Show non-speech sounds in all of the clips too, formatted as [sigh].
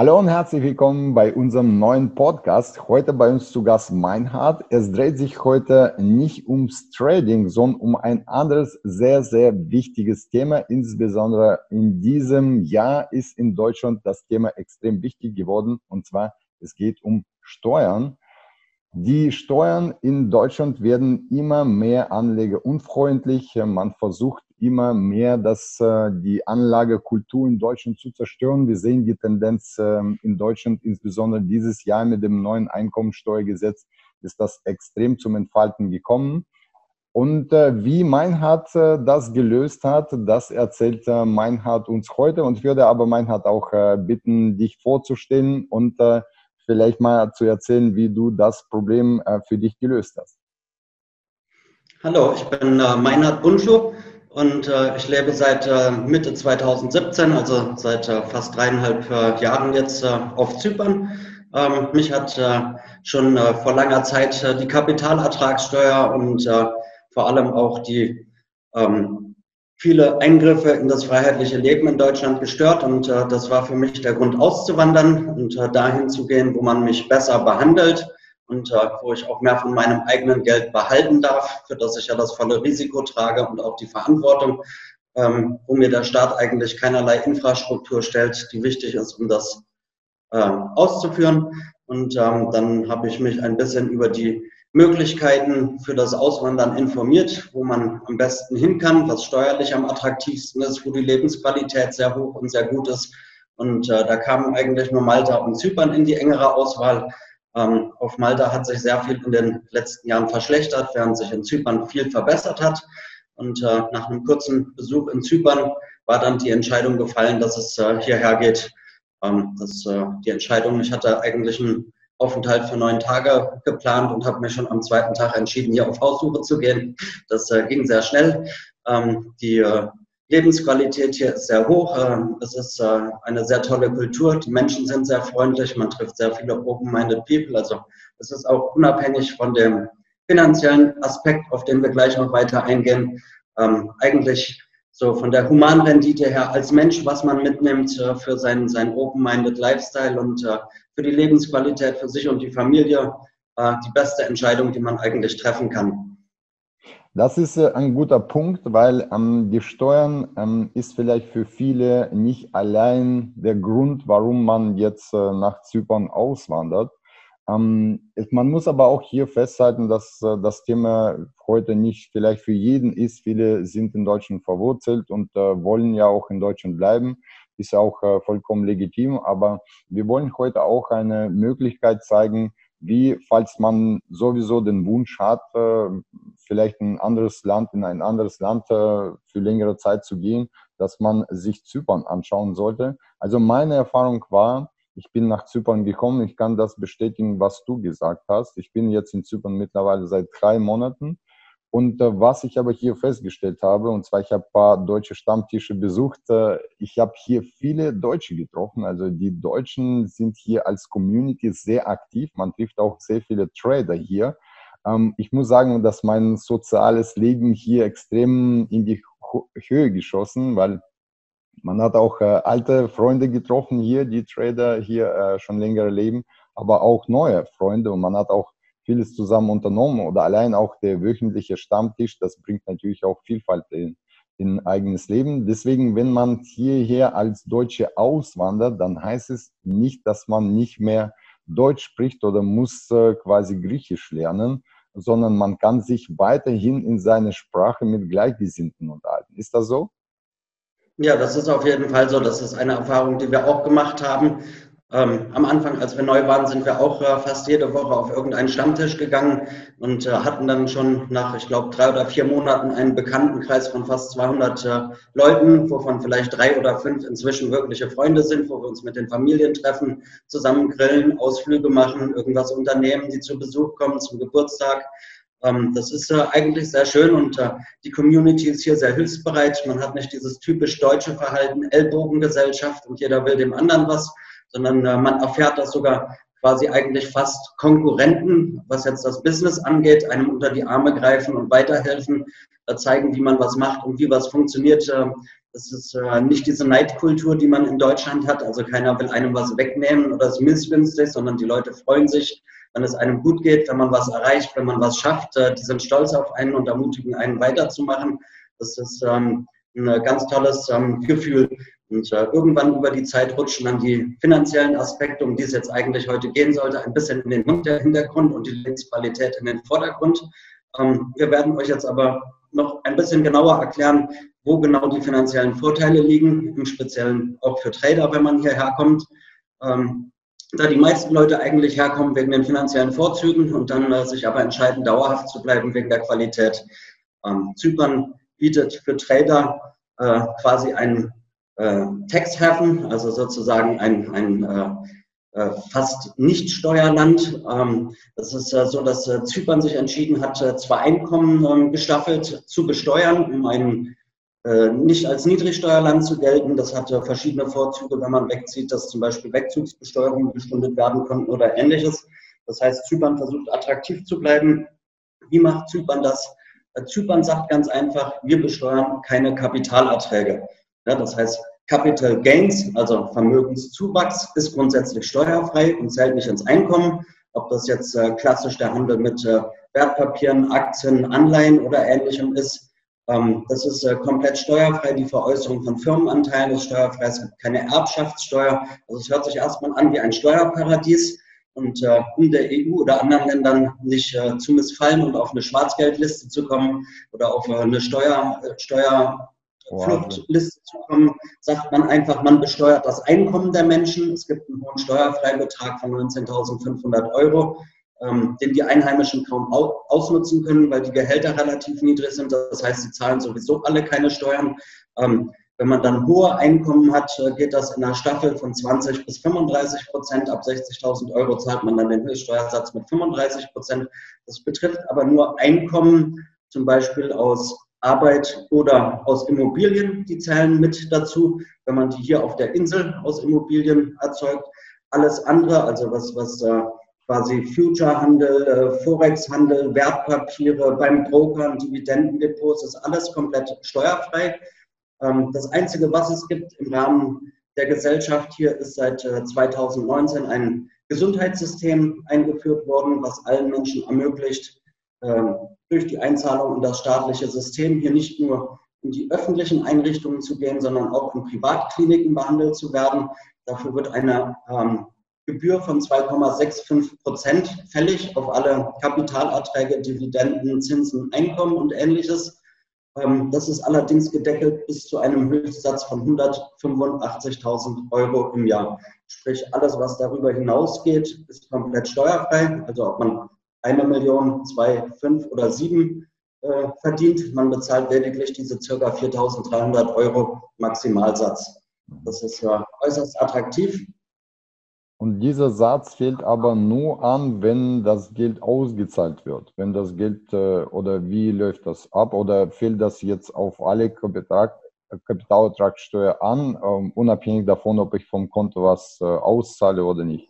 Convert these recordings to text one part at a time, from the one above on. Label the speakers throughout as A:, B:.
A: Hallo und herzlich willkommen bei unserem neuen Podcast. Heute bei uns zu Gast Meinhard. Es dreht sich heute nicht ums Trading, sondern um ein anderes sehr, sehr wichtiges Thema. Insbesondere in diesem Jahr ist in Deutschland das Thema extrem wichtig geworden. Und zwar, es geht um Steuern. Die Steuern in Deutschland werden immer mehr anlegerunfreundlich. Man versucht immer mehr, dass äh, die Anlagekultur in Deutschland zu zerstören. Wir sehen die Tendenz äh, in Deutschland, insbesondere dieses Jahr mit dem neuen Einkommensteuergesetz, ist das extrem zum Entfalten gekommen. Und äh, wie Meinhard äh, das gelöst hat, das erzählt äh, Meinhard uns heute und würde aber Meinhard auch bitten, dich vorzustellen und vielleicht mal zu erzählen, wie du das Problem für dich gelöst hast.
B: Hallo, ich bin äh, Meinhard Bunschuh und äh, ich lebe seit äh, Mitte 2017, also seit äh, fast dreieinhalb äh, Jahren jetzt äh, auf Zypern. Ähm, mich hat äh, schon vor langer Zeit die Kapitalertragssteuer und vor allem auch die ähm, viele Eingriffe in das freiheitliche Leben in Deutschland gestört und das war für mich der Grund auszuwandern und dahin zu gehen, wo man mich besser behandelt und äh, wo ich auch mehr von meinem eigenen Geld behalten darf, für das ich ja das volle Risiko trage und auch die Verantwortung, ähm, wo mir der Staat eigentlich keinerlei Infrastruktur stellt, die wichtig ist, um das äh, auszuführen. Und ähm, dann habe ich mich ein bisschen über die Möglichkeiten für das Auswandern informiert, wo man am besten hin kann, was steuerlich am attraktivsten ist, wo die Lebensqualität sehr hoch und sehr gut ist. Und äh, da kamen eigentlich nur Malta und Zypern in die engere Auswahl. Ähm, auf Malta hat sich sehr viel in den letzten Jahren verschlechtert, während sich in Zypern viel verbessert hat. Und äh, nach einem kurzen Besuch in Zypern war dann die Entscheidung gefallen, dass es äh, hierher geht. Ähm, das, äh, die Entscheidung, ich hatte eigentlich einen Aufenthalt für neun Tage geplant und habe mir schon am zweiten Tag entschieden, hier auf Haussuche zu gehen. Das äh, ging sehr schnell. Ähm, die äh, Lebensqualität hier ist sehr hoch. Ähm, es ist äh, eine sehr tolle Kultur. Die Menschen sind sehr freundlich. Man trifft sehr viele open-minded people. Also es ist auch unabhängig von dem finanziellen Aspekt, auf den wir gleich noch weiter eingehen. Ähm, eigentlich so von der Humanrendite her als Mensch, was man mitnimmt äh, für seinen, seinen open-minded Lifestyle und äh, für die Lebensqualität für sich und die Familie die beste Entscheidung, die man eigentlich treffen kann.
A: Das ist äh, ein guter Punkt, weil ähm, die Steuern ähm, ist vielleicht für viele nicht allein der Grund, warum man jetzt äh, nach Zypern auswandert. Ähm, man muss aber auch hier festhalten, dass äh, das Thema heute nicht vielleicht für jeden ist. Viele sind in Deutschland verwurzelt und äh, wollen ja auch in Deutschland bleiben. Ist auch äh, vollkommen legitim. Aber wir wollen heute auch eine Möglichkeit zeigen, wie, falls man sowieso den Wunsch hat, äh, vielleicht ein anderes Land, in ein anderes Land äh, für längere Zeit zu gehen, dass man sich Zypern anschauen sollte. Also meine Erfahrung war, ich bin nach Zypern gekommen, ich kann das bestätigen, was du gesagt hast. Ich bin jetzt in Zypern mittlerweile seit drei Monaten und äh, was ich aber hier festgestellt habe, und zwar ich habe ein paar deutsche Stammtische besucht, äh, ich habe hier viele Deutsche getroffen. Also die Deutschen sind hier als Community sehr aktiv. Man trifft auch sehr viele Trader hier. Ähm, ich muss sagen, dass mein soziales Leben hier extrem in die Höhe geschossen, weil man hat auch äh, alte Freunde getroffen hier, die Trader hier äh, schon länger leben, aber auch neue Freunde und man hat auch vieles zusammen unternommen oder allein auch der wöchentliche Stammtisch, das bringt natürlich auch Vielfalt in, in eigenes Leben. Deswegen, wenn man hierher als Deutsche auswandert, dann heißt es nicht, dass man nicht mehr Deutsch spricht oder muss äh, quasi Griechisch lernen, sondern man kann sich weiterhin in seine Sprache mit Gleichgesinnten unterhalten. Ist das so?
B: Ja, das ist auf jeden Fall so. Das ist eine Erfahrung, die wir auch gemacht haben. Ähm, am Anfang, als wir neu waren, sind wir auch äh, fast jede Woche auf irgendeinen Stammtisch gegangen und äh, hatten dann schon nach, ich glaube, drei oder vier Monaten einen Bekanntenkreis von fast 200 äh, Leuten, wovon vielleicht drei oder fünf inzwischen wirkliche Freunde sind, wo wir uns mit den Familien treffen, zusammen grillen, Ausflüge machen, irgendwas unternehmen, die zu Besuch kommen zum Geburtstag. Ähm, das ist äh, eigentlich sehr schön und äh, die Community ist hier sehr hilfsbereit. Man hat nicht dieses typisch deutsche Verhalten, Ellbogengesellschaft und jeder will dem anderen was sondern äh, man erfährt das sogar quasi eigentlich fast Konkurrenten, was jetzt das Business angeht, einem unter die Arme greifen und weiterhelfen. zeigen, wie man was macht und wie was funktioniert. Das ist nicht diese Neidkultur, die man in Deutschland hat. Also keiner will einem was wegnehmen oder ist missgünstig, sondern die Leute freuen sich, wenn es einem gut geht, wenn man was erreicht, wenn man was schafft. Die sind stolz auf einen und ermutigen einen weiterzumachen. Das ist ähm, ein ganz tolles ähm, Gefühl. Und äh, irgendwann über die Zeit rutschen dann die finanziellen Aspekte, um die es jetzt eigentlich heute gehen sollte, ein bisschen in den Hintergrund und die Lebensqualität in den Vordergrund. Ähm, wir werden euch jetzt aber noch ein bisschen genauer erklären, wo genau die finanziellen Vorteile liegen, im Speziellen auch für Trader, wenn man hierher kommt. Ähm, da die meisten Leute eigentlich herkommen wegen den finanziellen Vorzügen und dann äh, sich aber entscheiden, dauerhaft zu bleiben wegen der Qualität. Ähm, Zypern bietet für Trader äh, quasi einen äh, Haven, also sozusagen ein, ein äh, äh fast Nicht-Steuerland. Ähm, das ist äh, so, dass äh, Zypern sich entschieden hat, zwei Einkommen ähm, gestaffelt zu besteuern, um ein nicht als Niedrigsteuerland zu gelten. Das hatte verschiedene Vorzüge, wenn man wegzieht, dass zum Beispiel Wegzugsbesteuerungen gestundet werden konnten oder ähnliches. Das heißt, Zypern versucht attraktiv zu bleiben. Wie macht Zypern das? Zypern sagt ganz einfach, wir besteuern keine Kapitalerträge. Ja, das heißt, Capital Gains, also Vermögenszuwachs, ist grundsätzlich steuerfrei und zählt nicht ins Einkommen. Ob das jetzt äh, klassisch der Handel mit äh, Wertpapieren, Aktien, Anleihen oder ähnlichem ist, ähm, das ist äh, komplett steuerfrei. Die Veräußerung von Firmenanteilen ist steuerfrei. Es gibt keine Erbschaftssteuer. Also es hört sich erstmal an wie ein Steuerparadies. Und äh, um der EU oder anderen Ländern nicht äh, zu missfallen und auf eine Schwarzgeldliste zu kommen oder auf äh, eine Steuer, äh, Steuerfluchtliste zu kommen, sagt man einfach, man besteuert das Einkommen der Menschen. Es gibt einen hohen Steuerfreibetrag von 19.500 Euro, ähm, den die Einheimischen kaum ausnutzen können, weil die Gehälter relativ niedrig sind. Das heißt, sie zahlen sowieso alle keine Steuern. Ähm, wenn man dann hohe Einkommen hat, äh, geht das in einer Staffel von 20 bis 35 Prozent. Ab 60.000 Euro zahlt man dann den Höchststeuersatz mit 35 Prozent. Das betrifft aber nur Einkommen, zum Beispiel aus Arbeit oder aus Immobilien. Die zählen mit dazu, wenn man die hier auf der Insel aus Immobilien erzeugt. Alles andere, also was, was äh, quasi Future-Handel, äh, Forex-Handel, Wertpapiere beim Brokern, Dividendendepots, ist alles komplett steuerfrei. Ähm, das Einzige, was es gibt im Rahmen der Gesellschaft hier, ist seit 2019 äh, ein Gesundheitssystem eingeführt worden, was allen Menschen ermöglicht, durch die Einzahlung in das staatliche System hier nicht nur in die öffentlichen Einrichtungen zu gehen, sondern auch in Privatkliniken behandelt zu werden. Dafür wird eine ähm, Gebühr von 2,65 Prozent fällig auf alle Kapitalerträge, Dividenden, Zinsen, Einkommen und ähnliches. Ähm, das ist allerdings gedeckelt bis zu einem Höchstsatz von 185.000 Euro im Jahr. Sprich, alles, was darüber hinausgeht, ist komplett steuerfrei. Also ob man eine Million, zwei, fünf oder sieben äh, verdient, man bezahlt lediglich diese ca. 4.300 Euro Maximalsatz. Das ist ja äußerst attraktiv
A: und dieser Satz fällt aber nur an, wenn das Geld ausgezahlt wird. Wenn das Geld äh, oder wie läuft das ab oder fällt das jetzt auf alle Kapital, Kapitalertragssteuer an, ähm, unabhängig davon, ob ich vom Konto was äh, auszahle oder nicht?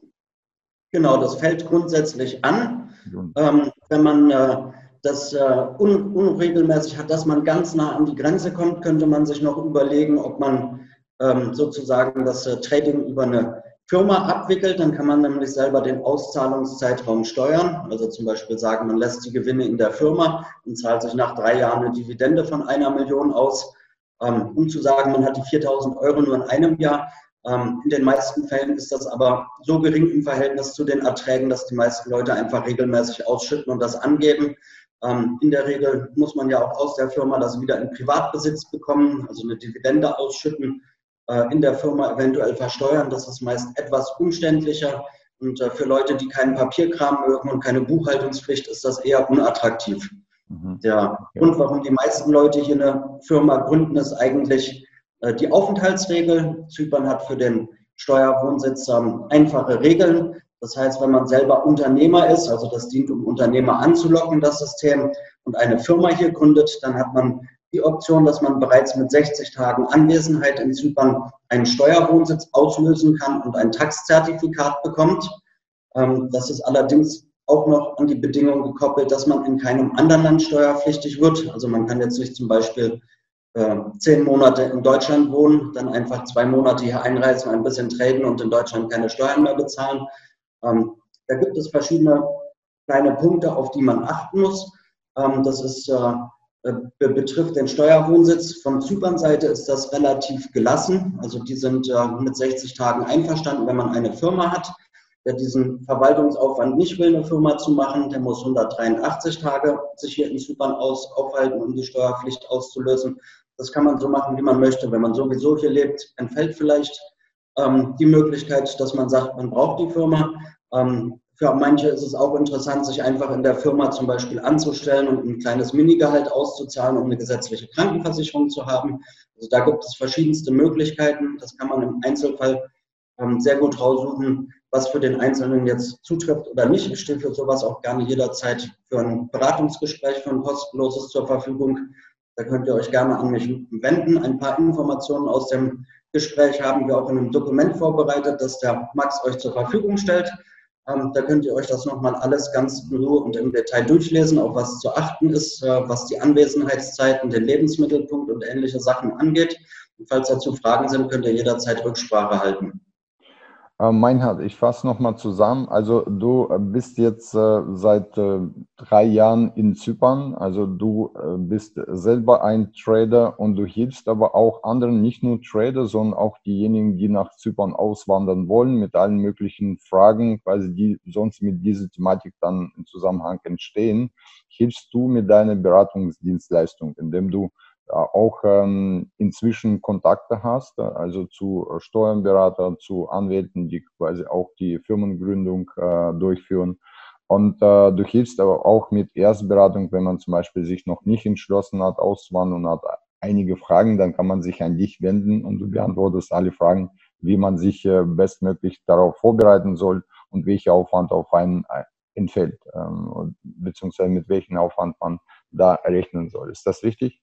B: Genau, das fällt grundsätzlich an. Ähm, wenn man äh, das äh, un unregelmäßig hat, dass man ganz nah an die Grenze kommt, könnte man sich noch überlegen, ob man ähm, sozusagen das äh, Trading über eine Firma abwickelt, dann kann man nämlich selber den Auszahlungszeitraum steuern. Also zum Beispiel sagen, man lässt die Gewinne in der Firma und zahlt sich nach drei Jahren eine Dividende von einer Million aus. Ähm, um zu sagen, man hat die 4000 Euro nur in einem Jahr. Ähm, in den meisten Fällen ist das aber so gering im Verhältnis zu den Erträgen, dass die meisten Leute einfach regelmäßig ausschütten und das angeben. Ähm, in der Regel muss man ja auch aus der Firma das wieder in Privatbesitz bekommen, also eine Dividende ausschütten äh, in der Firma eventuell versteuern. Das ist meist etwas umständlicher. Und äh, für Leute, die keinen Papierkram mögen und keine Buchhaltungspflicht, ist das eher unattraktiv. Mhm. Der Grund, warum die meisten Leute hier eine Firma gründen, ist eigentlich die Aufenthaltsregel. Zypern hat für den Steuerwohnsitz einfache Regeln. Das heißt, wenn man selber Unternehmer ist, also das dient, um Unternehmer anzulocken, das System, und eine Firma hier gründet, dann hat man die Option, dass man bereits mit 60 Tagen Anwesenheit in Zypern einen Steuerwohnsitz auslösen kann und ein Taxzertifikat bekommt. Ähm, das ist allerdings auch noch an die Bedingung gekoppelt, dass man in keinem anderen Land steuerpflichtig wird. Also man kann jetzt nicht zum Beispiel äh, zehn Monate in Deutschland wohnen, dann einfach zwei Monate hier einreisen, ein bisschen traden und in Deutschland keine Steuern mehr bezahlen. Ähm, da gibt es verschiedene kleine Punkte, auf die man achten muss. Ähm, das ist, äh, äh betrifft den Steuerwohnsitz. Von Zypern-Seite ist das relativ gelassen. Also die sind äh, mit 60 Tagen einverstanden, wenn man eine Firma hat. Wer diesen Verwaltungsaufwand nicht will, eine Firma zu machen, der muss 183 Tage sich hier in Zypern aus, aufhalten, um die Steuerpflicht auszulösen. Das kann man so machen, wie man möchte. Wenn man sowieso hier lebt, entfällt vielleicht ähm, die Möglichkeit, dass man sagt, man braucht die Firma. Ähm, für manche ist es auch interessant, sich einfach in der Firma zum Beispiel anzustellen und ein kleines Minigehalt auszuzahlen, um eine gesetzliche Krankenversicherung zu haben. Also da gibt es verschiedenste Möglichkeiten. Das kann man im Einzelfall ähm, sehr gut raussuchen, was für den Einzelnen jetzt zutrifft oder nicht. Ich stehe für sowas auch gerne jederzeit für ein Beratungsgespräch, für ein kostenloses zur Verfügung. Da könnt ihr euch gerne an mich wenden. Ein paar Informationen aus dem Gespräch haben wir auch in einem Dokument vorbereitet, das der Max euch zur Verfügung stellt. Ähm, da könnt ihr euch das nochmal alles ganz in Ruhe und im Detail durchlesen, auf was zu achten ist, äh, was die Anwesenheitszeiten, den Lebensmittelpunkt und ähnliche Sachen angeht. Und falls dazu Fragen sind, könnt ihr jederzeit Rücksprache halten.
A: Äh, Meinhard, ich fasse nochmal zusammen. Also du äh, bist jetzt äh, seit drei Jahren in Zypern. Also du bist selber ein Trader und du hilfst aber auch anderen, nicht nur Trader, sondern auch diejenigen, die nach Zypern auswandern wollen, mit allen möglichen Fragen, quasi die sonst mit dieser Thematik dann im Zusammenhang entstehen. Hilfst du mit deiner Beratungsdienstleistung, indem du auch ähm, inzwischen Kontakte hast, also zu Steuerberatern, zu Anwälten, die quasi auch die Firmengründung äh, durchführen. Und äh, du hilfst aber auch mit Erstberatung, wenn man zum Beispiel sich noch nicht entschlossen hat, auszuwandern und hat einige Fragen, dann kann man sich an dich wenden und du beantwortest alle Fragen, wie man sich äh, bestmöglich darauf vorbereiten soll und welcher Aufwand auf einen äh, entfällt, ähm, beziehungsweise mit welchem Aufwand man da rechnen soll. Ist das richtig?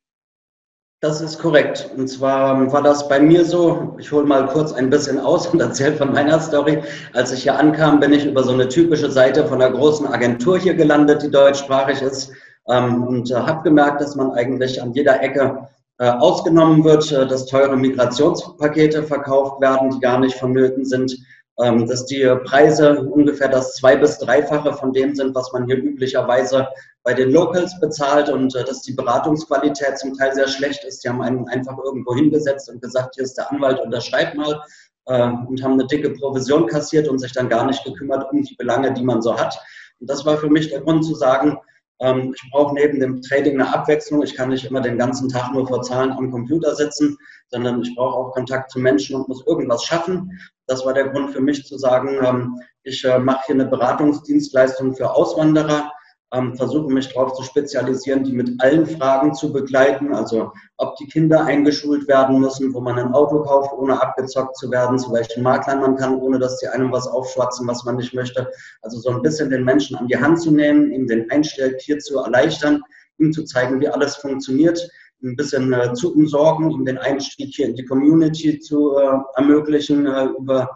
B: Das ist korrekt. Und zwar war das bei mir so, ich hole mal kurz ein bisschen aus und [laughs] erzähle von meiner Story. Als ich hier ankam, bin ich über so eine typische Seite von einer großen Agentur hier gelandet, die deutschsprachig ist, ähm, und äh, habe gemerkt, dass man eigentlich an jeder Ecke äh, ausgenommen wird, äh, dass teure Migrationspakete verkauft werden, die gar nicht vonnöten sind ähm, dass die Preise ungefähr das zwei- bis dreifache von dem sind, was man hier üblicherweise bei den Locals bezahlt und äh, dass die Beratungsqualität zum Teil sehr schlecht ist. Die haben einen einfach irgendwo hingesetzt und gesagt, hier ist der Anwalt, unterschreibt mal äh, und haben eine dicke Provision kassiert und sich dann gar nicht gekümmert um die Belange, die man so hat. Und das war für mich der Grund zu sagen, ähm, ich brauche neben dem Trading eine Abwechslung. Ich kann nicht immer den ganzen Tag nur vor Zahlen am Computer sitzen, sondern ich brauche auch Kontakt zu Menschen und muss irgendwas schaffen. Das war der Grund für mich zu sagen, ähm, ich äh, mache hier eine Beratungsdienstleistung für Auswanderer ähm, versuche mich darauf zu spezialisieren, die mit allen Fragen zu begleiten. Also ob die Kinder eingeschult werden müssen, wo man ein Auto kauft, ohne abgezockt zu werden, zu welchen Maklern man kann, ohne dass die einem was aufschwatzen, was man nicht möchte. Also so ein bisschen den Menschen an die Hand zu nehmen, ihm den Einstieg hier zu erleichtern, ihm zu zeigen, wie alles funktioniert, ein bisschen äh, zu umsorgen, ihm den Einstieg hier in die Community zu äh, ermöglichen äh, über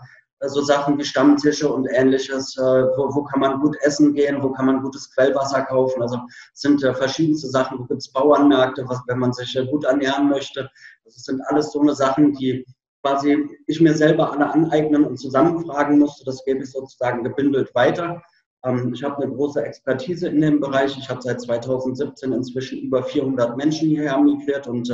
B: so Sachen wie Stammtische und ähnliches. Äh, wo, wo kann man gut essen gehen? Wo kann man gutes Quellwasser kaufen? Also es sind äh, verschiedenste Sachen. Wo gibt es Bauernmärkte, was, wenn man sich äh, gut ernähren möchte? Das sind alles so eine Sachen, die quasi ich mir selber alle aneignen und zusammenfragen musste. Das gebe ich sozusagen gebündelt weiter. Ähm, ich habe eine große Expertise in dem Bereich. Ich habe seit 2017 inzwischen über 400 Menschen hierher migriert und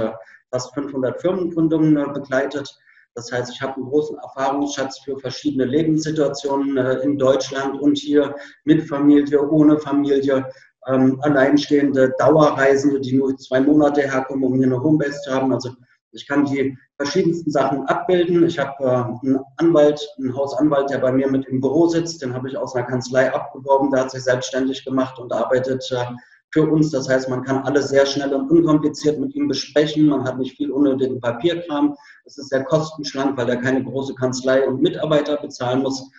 B: fast 500 Firmengründungen begleitet. Das heißt, ich habe einen großen Erfahrungsschatz für verschiedene Lebenssituationen äh, in Deutschland und hier mit Familie, ohne Familie, ähm, alleinstehende Dauerreisende, die nur zwei Monate herkommen, um hier eine Homebase zu haben. Also ich kann die verschiedensten Sachen abbilden. Ich habe äh, einen Anwalt, einen Hausanwalt, der bei mir mit im Büro sitzt. Den habe ich aus einer Kanzlei abgeworben. Der hat sich selbstständig gemacht und arbeitet äh, für uns. Das heißt, man kann alles sehr schnell und unkompliziert mit ihm besprechen. Man hat nicht viel unnötigen Papierkram. Es ist sehr kostenschlank, weil er keine große Kanzlei und Mitarbeiter bezahlen muss.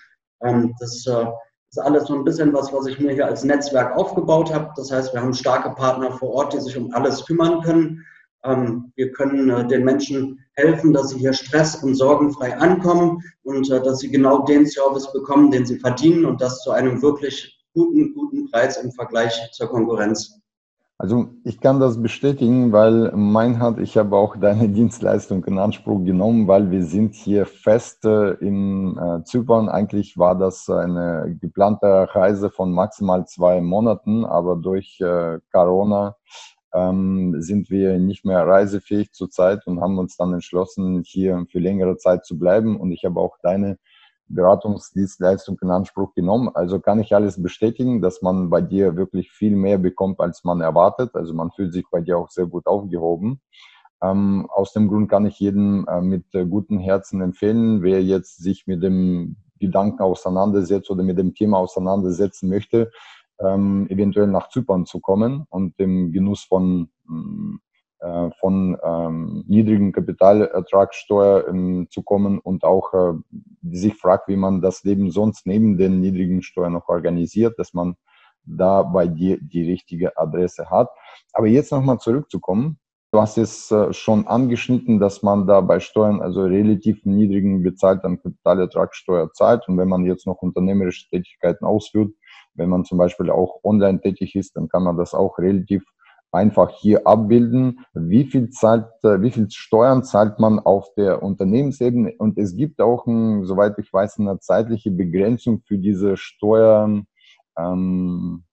B: Ähm, das äh, ist alles so ein bisschen was, was ich mir hier als Netzwerk aufgebaut habe. Das heißt, wir haben starke Partner vor Ort, die sich um alles kümmern können. Ähm, wir können äh, den Menschen helfen, dass sie hier stress- und sorgenfrei ankommen und äh, dass sie genau den Service bekommen, den sie verdienen und das zu einem wirklich guten, guten Preis im Vergleich zur Konkurrenz.
A: Also ich kann das bestätigen, weil mein hat, ich habe auch deine [laughs] Dienstleistung in Anspruch genommen, weil wir sind hier fest äh, in Zypern. Eigentlich war das eine geplante Reise von maximal zwei Monaten, aber durch Corona ähm, sind wir nicht mehr reisefähig zurzeit und haben uns dann entschlossen, hier für längere Zeit zu bleiben. Und ich habe auch deine Beratungsdienstleistung in Anspruch genommen. Also kann ich alles bestätigen, dass man bei dir wirklich viel mehr bekommt, als man erwartet. Also man fühlt sich bei dir auch sehr gut aufgehoben. Ähm, aus dem Grund kann ich jedem äh, mit äh, gutem Herzen empfehlen, wer jetzt sich mit dem Gedanken auseinandersetzt oder mit dem Thema auseinandersetzen möchte, ähm, eventuell nach Zypern zu kommen und dem Genuss von ähm, äh, von ähm, niedrigen Kapitalertragssteuer ähm, zu kommen und auch äh, sich fragt, wie man das Leben sonst neben den niedrigen Steuern noch organisiert, dass man da bei dir die richtige Adresse hat. Aber jetzt nochmal zurückzukommen. Du hast es äh, schon angeschnitten, dass man da bei Steuern also relativ niedrigen bezahlten Kapitalertragssteuer zahlt. Und wenn man jetzt noch unternehmerische Tätigkeiten ausführt, wenn man zum Beispiel auch online tätig ist, dann kann man das auch relativ einfach hier abbilden, wie viel zahlt, äh, wie viel Steuern zahlt man auf der Unternehmensebene und es gibt auch, ein, soweit ich weiß, eine zeitliche Begrenzung für diese Steuern, ähm,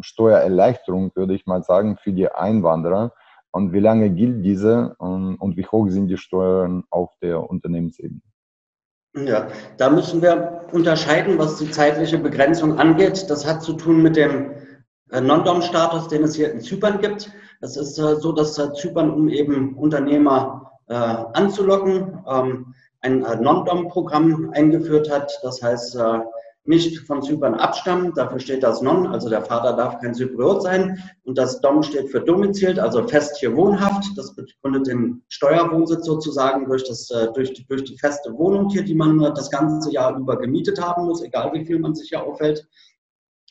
A: Steuererleichterung, würde ich mal sagen, für die Einwanderer. Und wie lange gilt diese und, und wie hoch sind die Steuern auf der Unternehmensebene?
B: Ja, da müssen wir unterscheiden, was die zeitliche Begrenzung angeht. Das hat zu tun mit dem äh, Non-Dom-Status, den es hier in Zypern gibt. Es ist äh, so, dass äh, Zypern, um eben Unternehmer anzulocken, ähm, ein Non-Dom-Programm eingeführt hat. Das heißt, nicht von Zypern abstammen. Dafür steht das Non, also der Vater darf kein Zypriot sein. Und das Dom steht für domiziliert, also fest hier wohnhaft. Das begründet den Steuerwohnsitz sozusagen durch, das, durch, die, durch die feste Wohnung hier, die man das ganze Jahr über gemietet haben muss, egal wie viel man sich hier aufhält.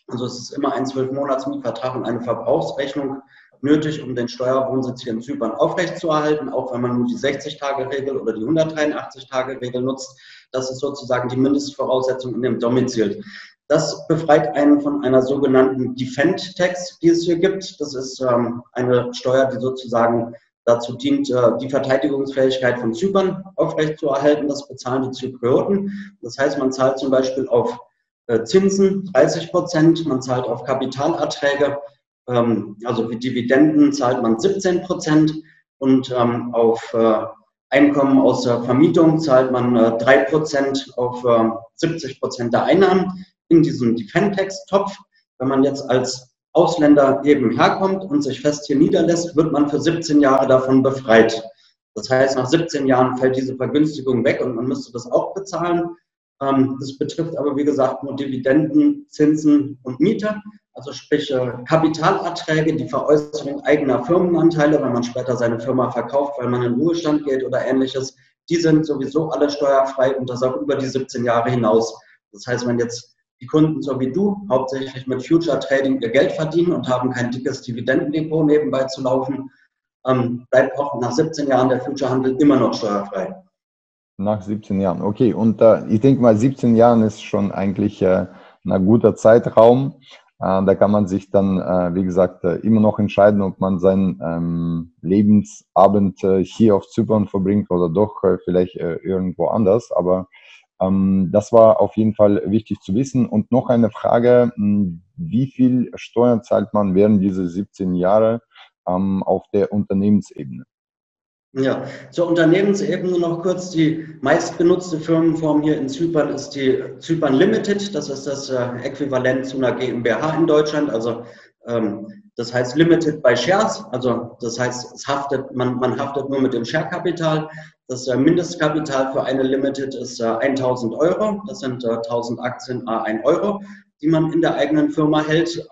B: Also es ist immer ein zwölf Monats Mietvertrag und eine Verbrauchsrechnung nötig, um den Steuerwohnsitz hier in Zypern aufrechtzuerhalten, auch wenn man nur die 60-Tage-Regel oder die 183-Tage-Regel nutzt. Das ist sozusagen die Mindestvoraussetzung in dem Domizil. Das befreit einen von einer sogenannten Defend-Tax, die es hier gibt. Das ist ähm, eine Steuer, die sozusagen dazu dient, äh, die Verteidigungsfähigkeit von Zypern aufrechtzuerhalten. Das bezahlen die Zyprioten. Das heißt, man zahlt zum Beispiel auf äh, Zinsen 30 Prozent, man zahlt auf Kapitalerträge, ähm, also wie Dividenden zahlt man 17 Prozent und ähm, auf äh, Einkommen aus der Vermietung zahlt man äh, 3 Prozent auf 70 äh, Prozent der Einnahmen in diesem Defentex-Topf. Wenn man jetzt als Ausländer eben herkommt und sich fest hier niederlässt, wird man für 17 Jahre davon befreit. Das heißt, nach 17 Jahren fällt diese Vergünstigung weg und man müsste das auch bezahlen. Ähm, das betrifft aber, wie gesagt, nur Dividenden, Zinsen und Miete, also sprich äh, Kapitalerträge, die Veräußerung eigener Firmenanteile, wenn man später seine Firma verkauft, weil man in Ruhestand geht oder ähnliches. Die sind sowieso alle steuerfrei und das auch über die 17 Jahre hinaus. Das heißt, wenn jetzt die Kunden so wie du hauptsächlich mit Future Trading ihr Geld verdienen und haben kein dickes Dividendendepot nebenbei zu laufen, ähm, bleibt auch nach 17 Jahren der Future-Handel immer noch steuerfrei.
A: Nach 17 Jahren, okay. Und äh, ich denke mal, 17 Jahren ist schon eigentlich äh, ein guter Zeitraum. Äh, da kann man sich dann, äh, wie gesagt, äh, immer noch entscheiden, ob man seinen ähm, Lebensabend äh, hier auf Zypern verbringt oder doch äh, vielleicht äh, irgendwo anders. Aber ähm, das war auf jeden Fall wichtig zu wissen. Und noch eine Frage, hm, wie viel Steuern zahlt man während dieser 17 Jahre ähm, auf der Unternehmensebene?
B: Ja, zur Unternehmensebene noch kurz. Die meistbenutzte Firmenform hier in Zypern ist die Zypern Limited. Das ist das äh, Äquivalent zu einer GmbH in Deutschland. Also ähm, das heißt Limited by Shares. Also das heißt, es haftet, man, man haftet nur mit dem Share-Kapital. Das äh, Mindestkapital für eine Limited ist äh, 1000 Euro. Das sind 1000 äh, Aktien, a 1 Euro, die man in der eigenen Firma hält.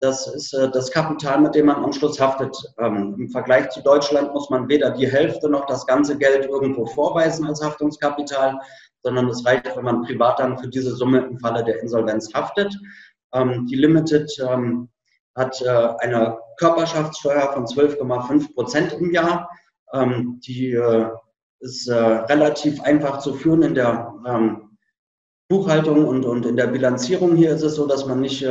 B: Das ist äh, das Kapital, mit dem man am Schluss haftet. Ähm, Im Vergleich zu Deutschland muss man weder die Hälfte noch das ganze Geld irgendwo vorweisen als Haftungskapital, sondern es reicht, wenn man privat dann für diese Summe im Falle der Insolvenz haftet. Ähm, die Limited ähm, hat äh, eine Körperschaftssteuer von 12,5 Prozent im Jahr. Die äh, ist relativ einfach zu führen in der Buchhaltung und, in der Bilanzierung hier ist es so, dass man nicht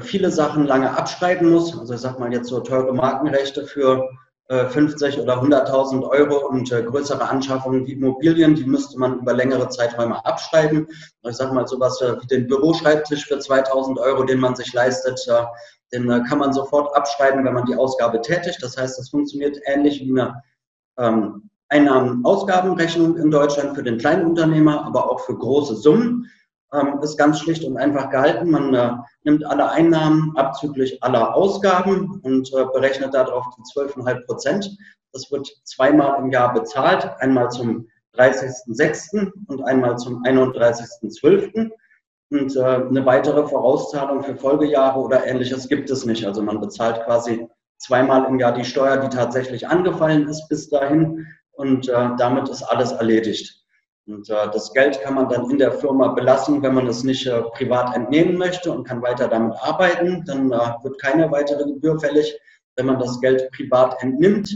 B: viele Sachen lange abschreiben muss. Also ich sag mal jetzt so teure Markenrechte für 50 äh, oder 100.000 Euro und äh, größere Anschaffungen wie Immobilien, die müsste man über längere Zeiträume abschreiben. Ich sage mal sowas äh, wie den Büroschreibtisch für 2.000 Euro, den man sich leistet, den kann man sofort abschreiben, wenn man die Ausgabe tätigt. Das heißt, das funktioniert ähnlich wie eine ähm, Einnahmen-Ausgabenrechnung in Deutschland für den Kleinunternehmer, aber auch für große Summen ähm, ist ganz schlicht und einfach gehalten. Man äh, nimmt alle Einnahmen abzüglich aller Ausgaben und äh, berechnet darauf die 12,5 Prozent. Das wird zweimal im Jahr bezahlt, einmal zum 30.06. und einmal zum 31.12. Und äh, eine weitere Vorauszahlung für Folgejahre oder ähnliches gibt es nicht. Also man bezahlt quasi zweimal im Jahr die Steuer, die tatsächlich angefallen ist bis dahin. Und damit ist alles erledigt. Und äh, das Geld kann man dann in der Firma belassen, wenn man es nicht äh, privat entnehmen möchte und kann weiter damit arbeiten. Dann äh, wird keine weitere Gebühr fällig. Wenn man das Geld privat entnimmt,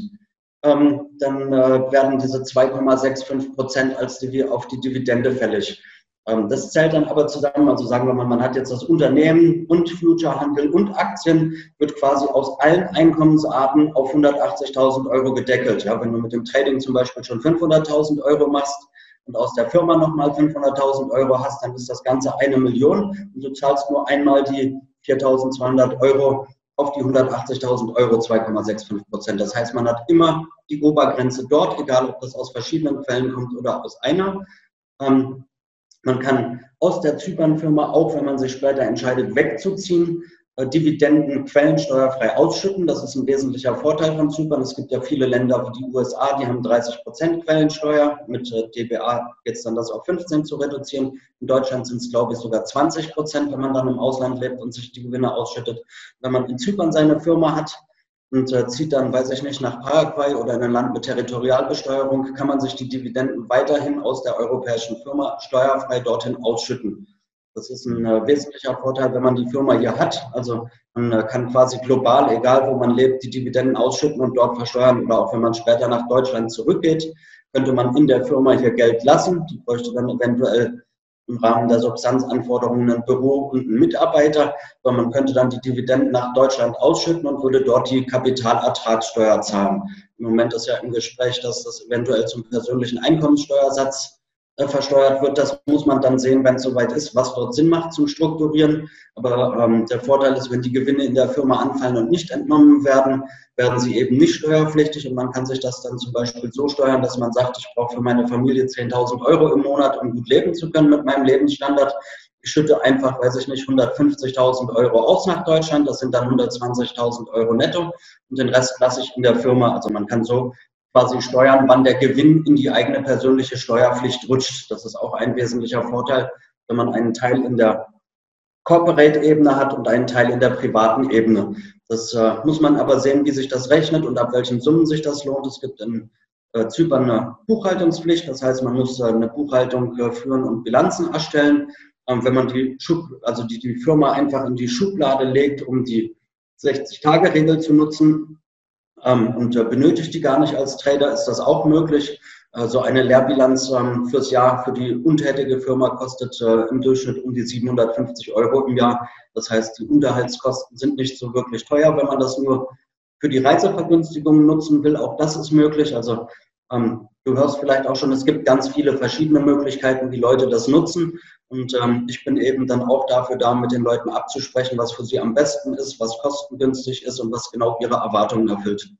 B: ähm, dann äh, werden diese 2,65 Prozent als die, auf die Dividende fällig. Ähm, das zählt dann aber zusammen. Also sagen wir mal, man hat jetzt das Unternehmen und Futurehandel und Aktien, wird quasi aus allen Einkommensarten auf 180.000 Euro gedeckelt. Ja, wenn du mit dem Trading zum Beispiel schon 500.000 Euro machst, und aus der Firma nochmal 500.000 Euro hast, dann ist das Ganze eine Million und du zahlst nur einmal die 4.200 Euro auf die 180.000 Euro 2,65 Prozent. Das heißt, man hat immer die Obergrenze dort, egal ob das aus verschiedenen Quellen kommt oder aus einer. Ähm, man kann aus der Zypern-Firma, auch wenn man sich später entscheidet, wegzuziehen, Dividenden quellensteuerfrei ausschütten. Das ist ein wesentlicher Vorteil von Zypern. Es gibt ja viele Länder wie die USA, die haben 30 Prozent Quellensteuer. Mit äh, DBA geht es dann das auf 15 zu reduzieren. In Deutschland sind es, glaube ich, sogar 20 Prozent, wenn man dann im Ausland lebt und sich die Gewinne ausschüttet. Wenn man in Zypern seine Firma hat, und äh, zieht dann, weiß ich nicht, nach Paraguay oder in ein Land mit Territorialbesteuerung, kann man sich die Dividenden weiterhin aus der europäischen Firma steuerfrei dorthin ausschütten. Das ist ein äh, wesentlicher Vorteil, wenn man die Firma hier hat. Also man äh, kann quasi global, egal wo man lebt, die Dividenden ausschütten und dort versteuern. Oder auch wenn man später nach Deutschland zurückgeht, könnte man in der Firma hier Geld lassen. Die bräuchte dann eventuell im Rahmen der Substanzanforderungen ein Büro und einen Mitarbeiter. Aber man könnte dann die Dividenden nach Deutschland ausschütten und würde dort die Kapitalertragssteuer zahlen. Im Moment ist ja im Gespräch, dass das eventuell zum persönlichen Einkommenssteuersatz äh, versteuert wird. Das muss man dann sehen, wenn es soweit ist, was dort Sinn macht zum Strukturieren. Aber ähm, der Vorteil ist, wenn die Gewinne in der Firma anfallen und nicht entnommen werden, werden sie eben nicht steuerpflichtig und man kann sich das dann zum Beispiel so steuern, dass man sagt, ich brauche für meine Familie 10.000 Euro im Monat, um gut leben zu können mit meinem Lebensstandard. Ich schütte einfach, weiß ich nicht, 150.000 Euro aus nach Deutschland. Das sind dann 120.000 Euro netto und den Rest lasse ich in der Firma. Also man kann so quasi steuern, wann der Gewinn in die eigene persönliche Steuerpflicht rutscht. Das ist auch ein wesentlicher Vorteil, wenn man einen Teil in der Corporate-Ebene hat und einen Teil in der privaten Ebene. Das äh, muss man aber sehen, wie sich das rechnet und ab welchen Summen sich das lohnt. Es gibt in äh, Zypern eine Buchhaltungspflicht, das heißt, man muss äh, eine Buchhaltung äh, führen und Bilanzen erstellen. Ähm, wenn man die, Schub, also die, die Firma einfach in die Schublade legt, um die 60-Tage-Regel zu nutzen, und äh, benötigt die gar nicht als Trader, ist das auch möglich. Also eine Lehrbilanz ähm, fürs Jahr für die untätige Firma kostet äh, im Durchschnitt um die 750 Euro im Jahr. Das heißt, die Unterhaltskosten sind nicht so wirklich teuer, wenn man das nur für die Reisevergünstigung nutzen will. Auch das ist möglich. Also ähm, du hörst vielleicht auch schon, es gibt ganz viele verschiedene Möglichkeiten, wie Leute das nutzen. Und ähm, ich bin eben dann auch dafür da, mit den Leuten abzusprechen, was für sie am besten ist, was kostengünstig ist und was genau ihre Erwartungen erfüllt.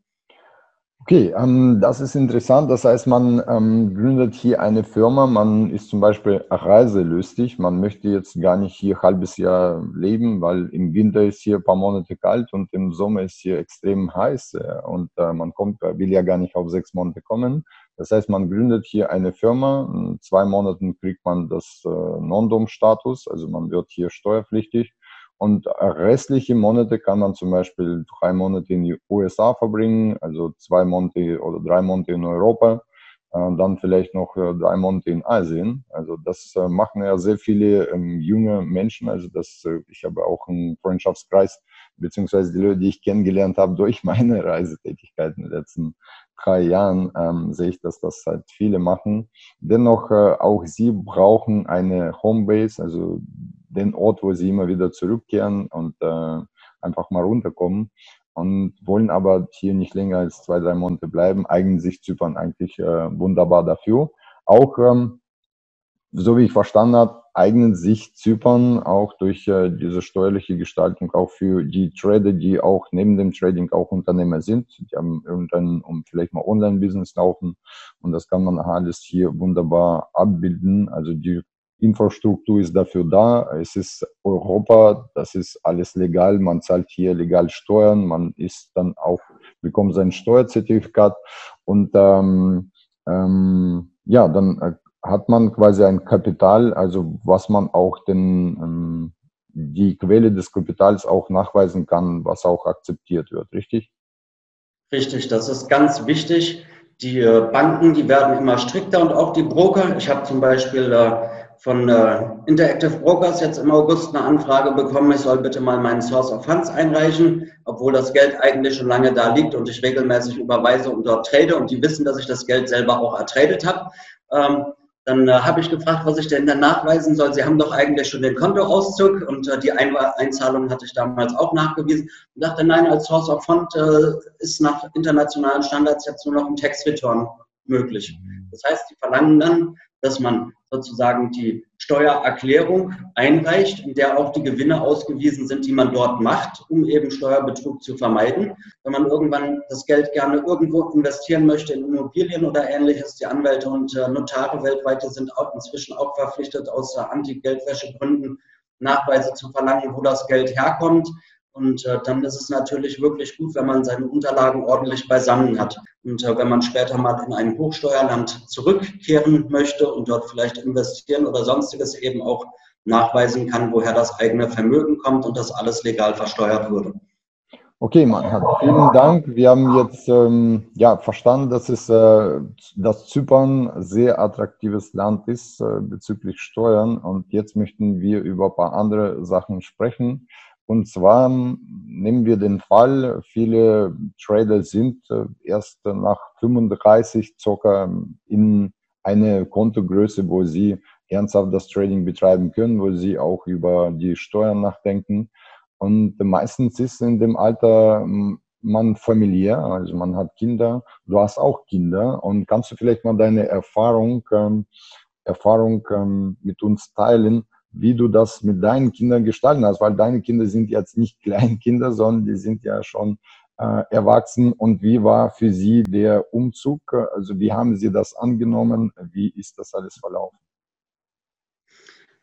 A: Okay, ähm, das ist interessant. Das heißt, man ähm, gründet hier eine Firma, man ist zum Beispiel reiselustig, man möchte jetzt gar nicht hier ein halbes Jahr leben, weil im Winter ist hier ein paar Monate kalt und im Sommer ist hier extrem heiß äh, und äh, man kommt, will ja gar nicht auf sechs Monate kommen. Das heißt, man gründet hier eine Firma, in zwei Monaten kriegt man das äh, Non-Dom-Status, also man wird hier steuerpflichtig. Und restliche Monate kann man zum Beispiel drei Monate in die USA verbringen, also zwei Monate oder drei Monate in Europa, äh, dann vielleicht noch äh, drei Monate in Asien. Also das äh, machen ja sehr viele ähm, junge Menschen. Also das, äh, ich habe auch einen Freundschaftskreis, beziehungsweise die Leute, die ich kennengelernt habe durch [laughs] meine Reisetätigkeiten in den letzten drei Jahren ähm, sehe ich, dass das halt viele machen. Dennoch, äh, auch sie brauchen eine Homebase, also den Ort, wo sie immer wieder zurückkehren und äh, einfach mal runterkommen und wollen aber hier nicht länger als zwei, drei Monate bleiben, eignen sich Zypern eigentlich äh, wunderbar dafür. Auch, ähm, so wie ich verstanden habe, eignen sich Zypern auch durch äh, diese steuerliche Gestaltung auch für die Trader, die auch neben dem Trading auch Unternehmer sind. Die haben irgendwann um vielleicht mal Online-Business laufen und das kann man alles hier wunderbar abbilden. Also die Infrastruktur ist dafür da. Es ist Europa, das ist alles legal. Man zahlt hier legal Steuern. Man ist dann auch, bekommt sein Steuerzertifikat und ähm, ähm, ja, dann äh, hat man quasi ein Kapital, also was man auch den, ähm, die Quelle des Kapitals auch nachweisen kann, was auch akzeptiert wird, richtig?
B: Richtig, das ist ganz wichtig. Die äh, Banken, die werden immer strikter und auch die Broker. Ich habe zum Beispiel äh, von äh, Interactive Brokers jetzt im August eine Anfrage bekommen, ich soll bitte mal meinen Source of Funds einreichen, obwohl das Geld eigentlich schon lange da liegt und ich regelmäßig überweise und dort trade und die wissen, dass ich das Geld selber auch ertradet habe. Dann äh, habe ich gefragt, was ich denn dann nachweisen soll. Sie haben doch eigentlich schon den Kontoauszug und äh, die Ein Einzahlung hatte ich damals auch nachgewiesen. Und dachte, nein, als Source of Fund äh, ist nach internationalen Standards jetzt nur noch ein Tax Return möglich. Das heißt, die verlangen dann, dass man sozusagen die Steuererklärung einreicht, in der auch die Gewinne ausgewiesen sind, die man dort macht, um eben Steuerbetrug zu vermeiden. Wenn man irgendwann das Geld gerne irgendwo investieren möchte, in Immobilien oder ähnliches, die Anwälte und äh, Notare weltweit sind auch inzwischen auch verpflichtet, aus Anti-Geldwäschegründen Nachweise zu verlangen, wo das Geld herkommt. Und äh, dann ist es natürlich wirklich gut, wenn man seine Unterlagen ordentlich beisammen hat. Und äh, wenn man später mal in ein Hochsteuerland zurückkehren möchte und dort vielleicht investieren oder sonstiges eben auch nachweisen kann, woher das eigene Vermögen kommt und das alles legal versteuert wurde.
A: Okay, Mann, vielen Dank. Wir haben jetzt ähm, ja, verstanden, dass, es, äh, dass Zypern sehr attraktives Land ist äh, bezüglich Steuern. Und jetzt möchten wir über ein paar andere Sachen sprechen. Und zwar nehmen wir den Fall, viele Trader sind äh, erst nach 35 circa in eine Kontogröße, wo sie ernsthaft das Trading betreiben können, wo sie auch über die Steuern nachdenken. Und meistens ist in dem Alter man familiär, also man hat Kinder, du hast auch Kinder und kannst du vielleicht mal deine Erfahrung, ähm, Erfahrung ähm, mit uns teilen, wie du das mit deinen Kindern gestalten hast, weil deine Kinder sind jetzt nicht Kleinkinder, sondern die sind ja schon äh, erwachsen. Und wie war für sie der Umzug? Also wie haben sie das angenommen? Wie ist das alles verlaufen?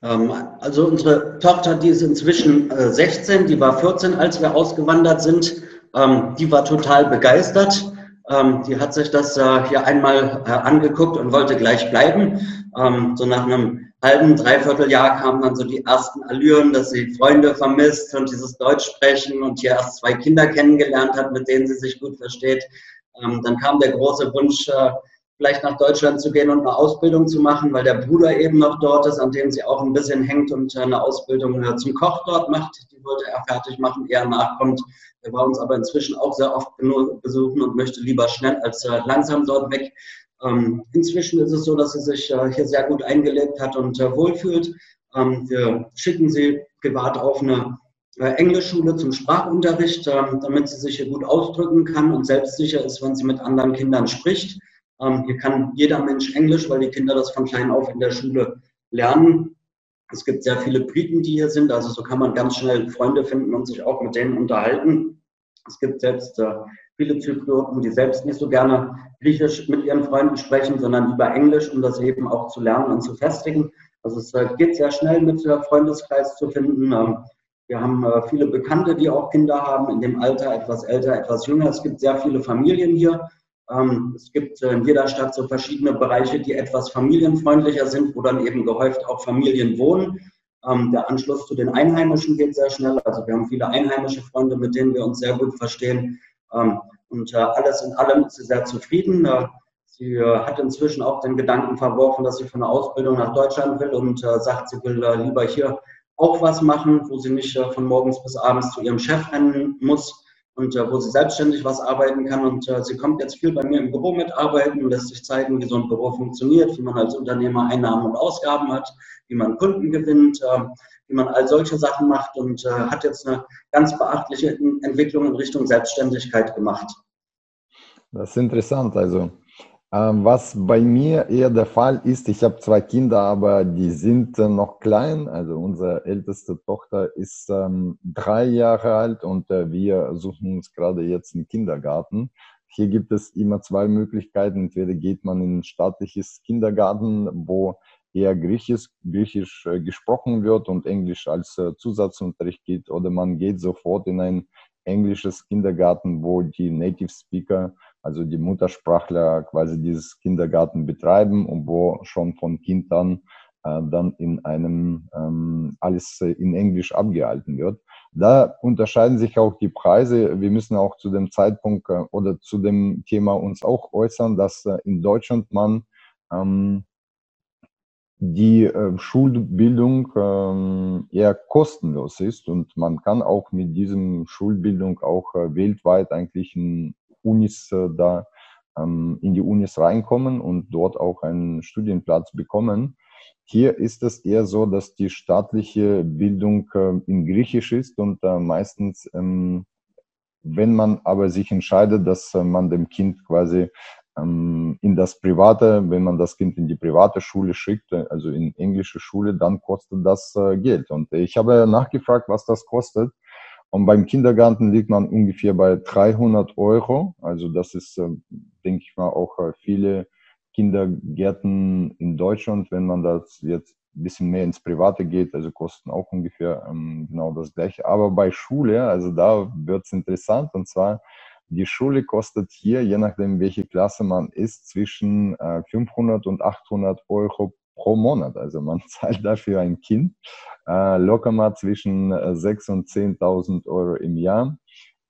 B: Ähm, also unsere Tochter, die ist inzwischen äh, 16, die war 14, als wir ausgewandert sind. Ähm, die war total begeistert. Ähm, die hat sich das äh, hier einmal äh, angeguckt und wollte gleich bleiben. Ähm, so nach einem halben, dreiviertel Jahr kamen dann so die ersten Allüren, dass sie Freunde vermisst und dieses Deutsch sprechen und hier erst zwei Kinder kennengelernt hat, mit denen sie sich gut versteht. Ähm, dann kam der große Wunsch, äh, vielleicht nach Deutschland zu gehen und eine Ausbildung zu machen, weil der Bruder eben noch dort ist, an dem sie auch ein bisschen hängt und äh, eine Ausbildung äh, zum Koch dort macht. Die wollte er fertig machen, eher nachkommt. Er war uns aber inzwischen auch sehr oft besuchen und möchte lieber schnell als äh, langsam dort weg. Ähm, inzwischen ist es so, dass sie sich hier sehr gut eingelebt hat und wohlfühlt. Ähm, wir schicken sie privat auf eine Englischschule zum Sprachunterricht, ähm, damit sie sich hier gut ausdrücken kann und selbstsicher ist, wenn sie mit anderen Kindern spricht. Ähm, hier kann jeder Mensch Englisch, weil die Kinder das von klein auf in der Schule lernen. Es gibt sehr viele Briten, die hier sind, also so kann man ganz schnell Freunde finden und sich auch mit denen unterhalten. Es gibt selbst äh, viele Zyprioten, die selbst nicht so gerne Griechisch mit ihren Freunden sprechen, sondern lieber Englisch, um das eben auch zu lernen und zu festigen. Also es äh, geht sehr schnell mit äh, Freundeskreis zu finden. Ähm, wir haben äh, viele Bekannte, die auch Kinder haben, in dem Alter etwas älter, etwas jünger. Es gibt sehr viele Familien hier. Ähm, es gibt in jeder Stadt so verschiedene Bereiche, die etwas familienfreundlicher sind, wo dann eben gehäuft auch Familien wohnen. Ähm, der Anschluss zu den Einheimischen geht sehr schnell. Also wir haben viele einheimische Freunde, mit denen wir uns sehr gut verstehen. Ähm, und äh, alles in allem ist sie sehr zufrieden. Äh, sie äh, hat inzwischen auch den Gedanken verworfen, dass sie für eine Ausbildung nach Deutschland will und sagt, sie will lieber hier auch was machen, wo sie nicht von morgens bis abends zu ihrem Chef rennen muss. Und äh, wo sie selbstständig was arbeiten kann. Und äh, sie kommt jetzt viel bei mir im Büro mitarbeiten und lässt sich zeigen, wie so ein Büro funktioniert, wie man als Unternehmer Einnahmen und Ausgaben hat, wie man Kunden gewinnt, äh, wie man all solche Sachen macht und äh, hat jetzt eine ganz beachtliche Entwicklung in Richtung Selbstständigkeit gemacht.
A: Das ist interessant. Also was bei mir eher der Fall ist, ich habe zwei Kinder, aber die sind äh, noch klein. Also unsere älteste Tochter ist ähm, drei Jahre alt und äh, wir suchen uns gerade jetzt einen Kindergarten. Hier gibt es immer zwei Möglichkeiten. Entweder geht man in ein staatliches Kindergarten, wo eher Griechisch, Griechisch äh, gesprochen wird und Englisch als äh, Zusatzunterricht geht, oder man geht sofort in ein englisches Kindergarten, wo die Native Speaker also die Muttersprachler quasi dieses Kindergarten betreiben und wo schon von Kind an äh, dann in einem ähm, alles in Englisch abgehalten wird. Da unterscheiden sich auch die Preise. Wir müssen auch zu dem Zeitpunkt äh, oder zu dem Thema uns auch äußern, dass äh, in Deutschland man ähm, die äh, Schulbildung ähm, eher kostenlos ist und man kann auch mit diesem Schulbildung auch äh, weltweit eigentlich ein Unis äh, da ähm, in die Unis reinkommen und dort auch einen Studienplatz bekommen. Hier ist es eher so, dass die staatliche Bildung äh, in Griechisch ist und meistens, ähm, wenn man aber sich entscheidet, dass äh, man dem Kind quasi ähm, in das private, wenn man das Kind in die private Schule schickt, also in englische Schule, dann kostet das Geld. Und ich habe nachgefragt, was das kostet. Und beim Kindergarten liegt man ungefähr bei 300 Euro. Also das ist, äh, denke ich mal, auch äh, viele Kindergärten in Deutschland, wenn man das jetzt ein bisschen mehr ins Private geht, also kosten auch ungefähr ähm, genau das gleiche. Aber bei Schule, also da wird es interessant. Und zwar, die Schule kostet hier, je nachdem, welche Klasse man ist, zwischen äh, 500 und 800 Euro pro Monat. Also man [laughs] zahlt dafür ein Kind äh, locker mal zwischen 6.000 äh, und 10.000 Euro im Jahr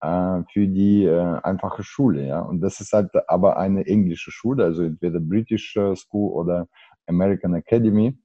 A: äh, für die äh, einfache Schule. Ja? Und das ist halt aber eine englische Schule, also entweder British äh, School oder American Academy.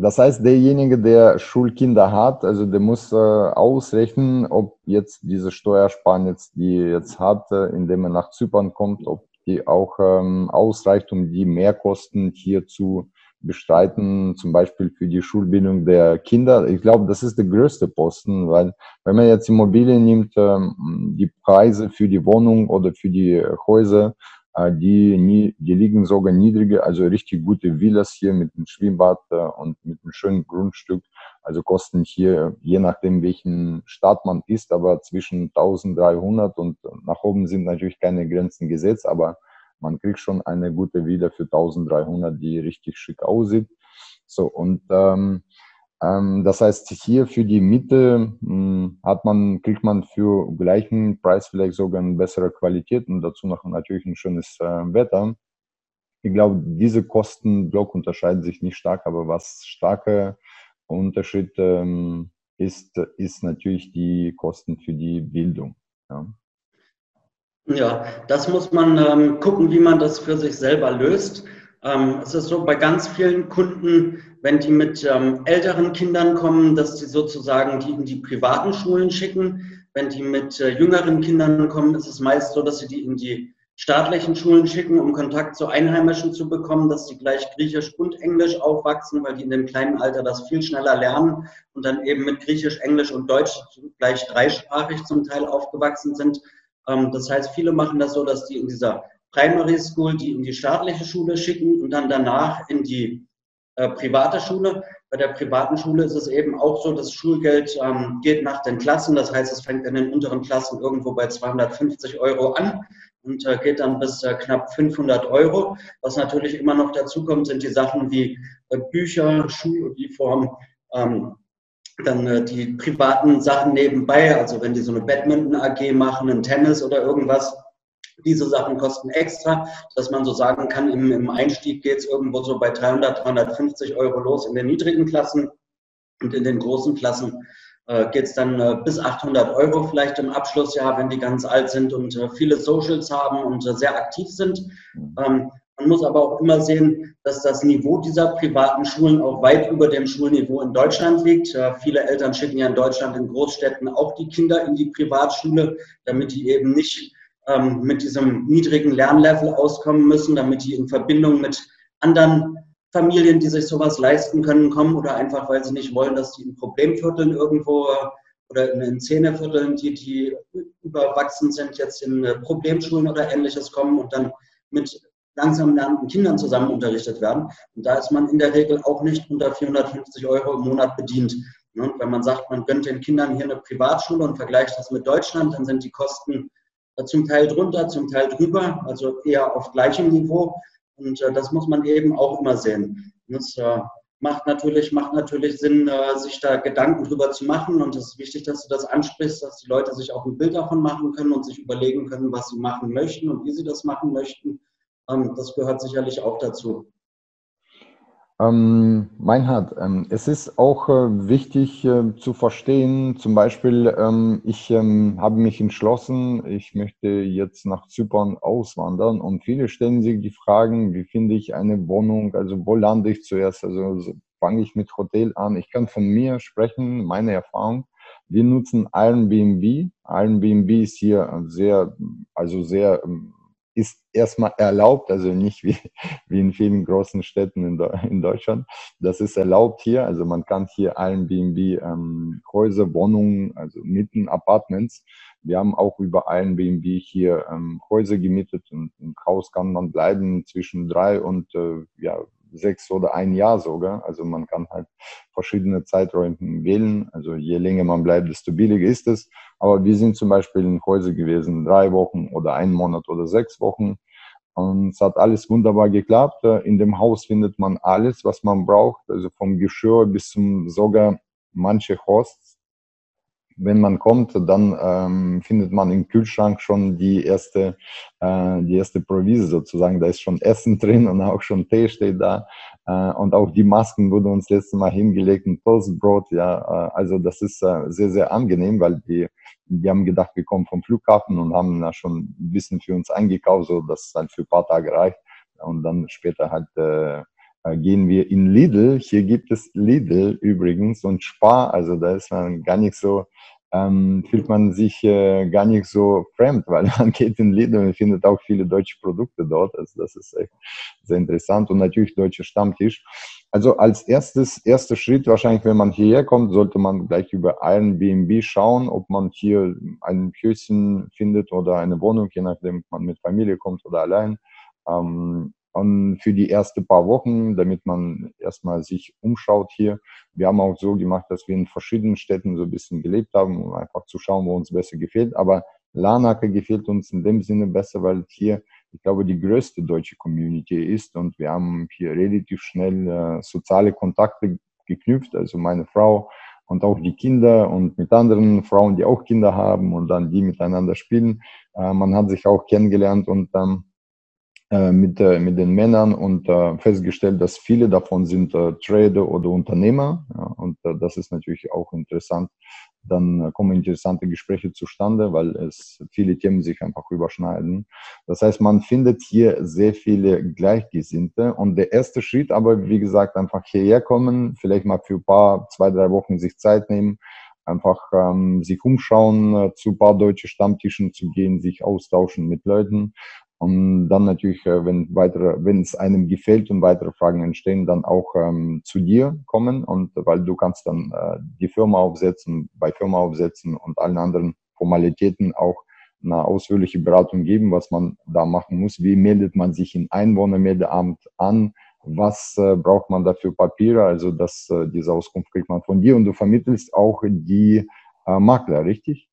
A: Das heißt, derjenige, der Schulkinder hat, also der muss äh, ausrechnen, ob jetzt diese Steuerspann jetzt, die jetzt hat, äh, indem er nach Zypern kommt, ob die auch ähm, ausreicht, um die Mehrkosten hier zu bestreiten, zum Beispiel für die Schulbildung der Kinder. Ich glaube, das ist der größte Posten, weil wenn man jetzt Immobilien nimmt, ähm, die Preise für die Wohnung oder für die Häuser, äh, die, die liegen sogar niedriger, also richtig gute Villas hier mit einem Schwimmbad äh, und mit einem schönen Grundstück. Also kosten hier, je nachdem welchen Staat man ist, aber zwischen 1300 und nach oben sind natürlich keine Grenzen gesetzt, aber man kriegt schon eine gute Villa für 1300, die richtig schick aussieht. So, und ähm, ähm, das heißt, hier für die Miete mh, hm, hat man, kriegt man für gleichen Preis vielleicht sogar eine bessere Qualität und dazu noch natürlich ein schönes äh, Wetter. Ich glaube, diese Kostenblock unterscheiden sich nicht stark, aber was starke Unterschied ähm, ist, ist natürlich die Kosten für die Bildung. Ja.
B: Ja, das muss man ähm, gucken, wie man das für sich selber löst. Ähm, es ist so bei ganz vielen Kunden, wenn die mit ähm, älteren Kindern kommen, dass die sozusagen die in die privaten Schulen schicken. Wenn die mit äh, jüngeren Kindern kommen, ist es meist so, dass sie die in die staatlichen Schulen schicken, um Kontakt zu Einheimischen zu bekommen, dass die gleich Griechisch und Englisch aufwachsen, weil die in dem kleinen Alter das viel schneller lernen und dann eben mit Griechisch, Englisch und Deutsch gleich dreisprachig zum Teil aufgewachsen sind. Ähm, das heißt, viele machen das so, dass die in dieser Primary School die in die staatliche Schule schicken und dann danach in die äh, private Schule. Bei der privaten Schule ist es eben auch so, das Schulgeld ähm, geht nach den Klassen. Das heißt, es fängt in den unteren Klassen irgendwo bei 250 Euro an und äh, geht dann bis äh, knapp 500 Euro. Was natürlich immer noch dazu kommt, sind die Sachen wie äh, Bücher, Schuluniform, ähm, dann äh, die privaten Sachen nebenbei, also wenn die so eine Badminton-AG machen, ein Tennis oder irgendwas, diese Sachen kosten extra, dass man so sagen kann, im, im Einstieg geht es irgendwo so bei 300, 350 Euro los in den niedrigen Klassen und in den großen Klassen äh, geht es dann äh, bis 800 Euro vielleicht im Abschlussjahr, wenn die ganz alt sind und äh, viele Socials haben und äh, sehr aktiv sind. Mhm. Ähm, Man muss aber auch immer sehen, dass das Niveau dieser privaten Schulen auch weit über dem Schulniveau in Deutschland liegt. Viele Eltern schicken ja in Deutschland in Großstädten auch die Kinder in die Privatschule, damit die eben nicht ähm, mit diesem niedrigen Lernlevel auskommen müssen, damit die in Verbindung mit anderen Familien, die sich sowas leisten können, kommen oder einfach, weil sie nicht wollen, dass die in Problemvierteln irgendwo oder in Szenevierteln, die, die überwachsen sind, jetzt in äh, Problemschulen oder ähnliches kommen und dann mit langsam lernenden Kindern zusammen unterrichtet werden. Und da ist man in der Regel auch nicht unter 450 Euro im Monat bedient. Und wenn man sagt, man gönnt den Kindern hier eine Privatschule und vergleicht das mit Deutschland, dann sind die Kosten zum Teil drunter, zum Teil drüber, also eher auf gleichem Niveau. Und äh, das muss man eben auch immer sehen. Das äh, macht natürlich, macht natürlich Sinn, äh, sich da Gedanken drüber zu machen. Und es ist wichtig, dass du das ansprichst, dass die Leute sich auch ein Bild davon machen können und sich überlegen können, was sie machen möchten und wie sie das machen möchten. Ähm, das gehört sicherlich auch dazu.
A: Ähm, Meinhard, ähm, es ist auch äh, wichtig äh, zu verstehen, zum Beispiel, ähm, ich ähm, habe mich entschlossen, ich möchte jetzt nach Zypern auswandern und viele stellen sich die Fragen, wie finde ich eine Wohnung, also wo lande ich zuerst, also fange ich mit Hotel an. Ich kann von mir sprechen, meine Erfahrung. Wir nutzen Airbnb. Airbnb ist hier sehr, also sehr ähm, ist erstmal erlaubt, also nicht wie, wie in vielen großen Städten in, in Deutschland. Das ist erlaubt hier, also man kann hier allen BNB ähm, Häuser, Wohnungen, also Mieten, Apartments. Wir haben auch über allen BNB hier ähm, Häuser gemietet und im Haus kann man bleiben zwischen drei und äh, ja, sechs oder ein Jahr sogar. Also man kann halt verschiedene Zeiträume wählen. Also je länger man bleibt, desto billiger ist es. Aber wir sind zum Beispiel in Häuser gewesen, drei Wochen oder einen Monat oder sechs Wochen. Und es hat alles wunderbar geklappt. In dem Haus findet man alles, was man braucht. Also vom Geschirr bis zum sogar manche Hosts wenn man kommt, dann ähm, findet man im Kühlschrank schon die erste, äh, die erste Provise sozusagen. Da ist schon Essen drin und auch schon Tee steht da. Äh, und auch die Masken wurden uns letztes Mal hingelegt, ein Toastbrot. Ja, äh, also das ist äh, sehr, sehr angenehm, weil die, die haben gedacht, wir kommen vom Flughafen und haben da schon ein bisschen für uns eingekauft, so dass es halt für ein paar Tage reicht. Und dann später halt äh, gehen wir in Lidl. Hier gibt es Lidl übrigens und Spar, also da ist man gar nicht so, ähm, fühlt man sich äh, gar nicht so fremd, weil [laughs] man geht in Lidl und findet auch viele deutsche Produkte dort. Also das ist echt sehr interessant und natürlich deutscher Stammtisch. Also als erstes, erster Schritt wahrscheinlich, wenn man hierher kommt, sollte man gleich über einen BNB schauen, ob man hier ein Häuschen findet oder eine Wohnung, je nachdem, ob man mit Familie kommt oder allein. Ähm, und für die ersten paar Wochen, damit man erstmal sich umschaut hier. Wir haben auch so gemacht, dass wir in verschiedenen Städten so ein bisschen gelebt haben, um einfach zu schauen, wo uns besser gefällt. Aber Larnaca gefällt uns in dem Sinne besser, weil hier, ich glaube, die größte deutsche Community ist und wir haben hier relativ schnell äh, soziale Kontakte geknüpft. Also meine Frau und auch die Kinder und mit anderen Frauen, die auch Kinder haben und dann die miteinander spielen. Äh, man hat sich auch kennengelernt und ähm, äh, mit, äh, mit den Männern und äh, festgestellt, dass viele davon sind äh, Trader oder Unternehmer. Ja, und äh, das ist natürlich auch interessant. Dann kommen interessante Gespräche zustande, weil es viele Themen sich einfach überschneiden. Das heißt, man findet hier sehr viele Gleichgesinnte. Und der erste Schritt, aber wie gesagt, einfach hierher kommen, vielleicht mal für ein paar, zwei, drei Wochen sich Zeit nehmen, einfach ähm, sich umschauen, äh, zu ein paar deutsche Stammtischen zu gehen, sich austauschen mit Leuten und dann natürlich, äh, wenn weitere, wenn es einem gefällt und weitere Fragen entstehen, dann auch ähm, zu dir kommen und weil du kannst dann äh, die Firma aufsetzen, bei Firma aufsetzen und allen anderen Formalitäten auch eine ausführliche Beratung geben, was man da machen muss. Wie meldet man sich in Einwohnermeldeamt an? Was äh, braucht man dafür Papiere? Also das, äh, diese Auskunft kriegt man von dir und du vermittelst auch die äh, Makler, richtig?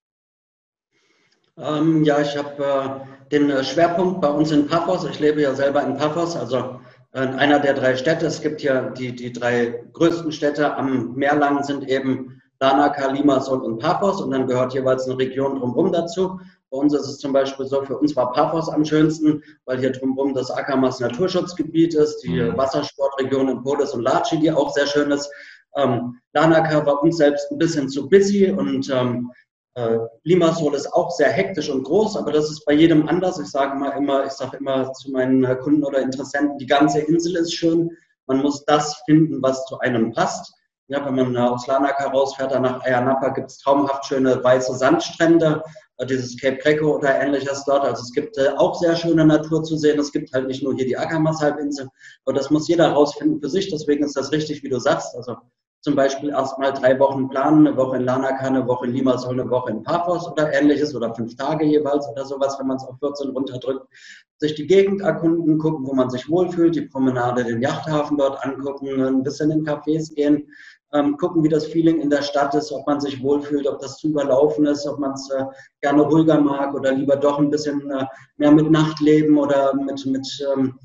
B: Ähm, ja, ich habe äh, den äh, Schwerpunkt bei uns in Paphos. Ich lebe ja selber in Paphos, also äh, in einer der drei Städte. Es gibt ja die, die drei größten Städte am Meer lang sind eben Larnaca, Limassol und Paphos und dann gehört jeweils eine Region drumherum dazu. Bei uns ist es zum Beispiel so, für uns war Paphos am schönsten, weil hier drumherum das Akamas Naturschutzgebiet ist, die mhm. Wassersportregion in Polis und Laci, die auch sehr schön ist. Ähm, Larnaca war uns selbst ein bisschen zu busy und ähm, Äh, Limassol ist auch sehr hektisch und groß, aber das ist bei jedem anders. Ich sage mal immer, ich sage immer zu meinen äh, Kunden oder Interessenten, die ganze Insel ist schön. Man muss das finden, was zu einem passt. Ja, wenn man aus Lanaka rausfährt, dann nach Ayanapa gibt es traumhaft schöne weiße Sandstrände, äh, dieses Cape Greco oder ähnliches dort. Also es gibt auch sehr schöne Natur zu sehen. Es gibt halt nicht nur hier die Akamas-Halbinsel, aber das muss jeder rausfinden für sich. Deswegen ist das richtig, wie du sagst. Also zum Beispiel erstmal drei Wochen planen, eine Woche in Lanaka, eine Woche in Limassol, eine Woche in Paphos oder ähnliches oder fünf Tage jeweils oder sowas, wenn man es auf 14 runterdrückt. Sich die Gegend erkunden, gucken, wo man sich wohlfühlt, die Promenade, den Yachthafen dort angucken, ein bisschen in Cafés gehen, ähm, gucken, wie das Feeling in der Stadt ist, ob man sich wohlfühlt, ob das zu überlaufen ist, ob man es äh, gerne ruhiger mag oder lieber doch ein bisschen äh, mehr mit Nachtleben oder mit, mit ähm,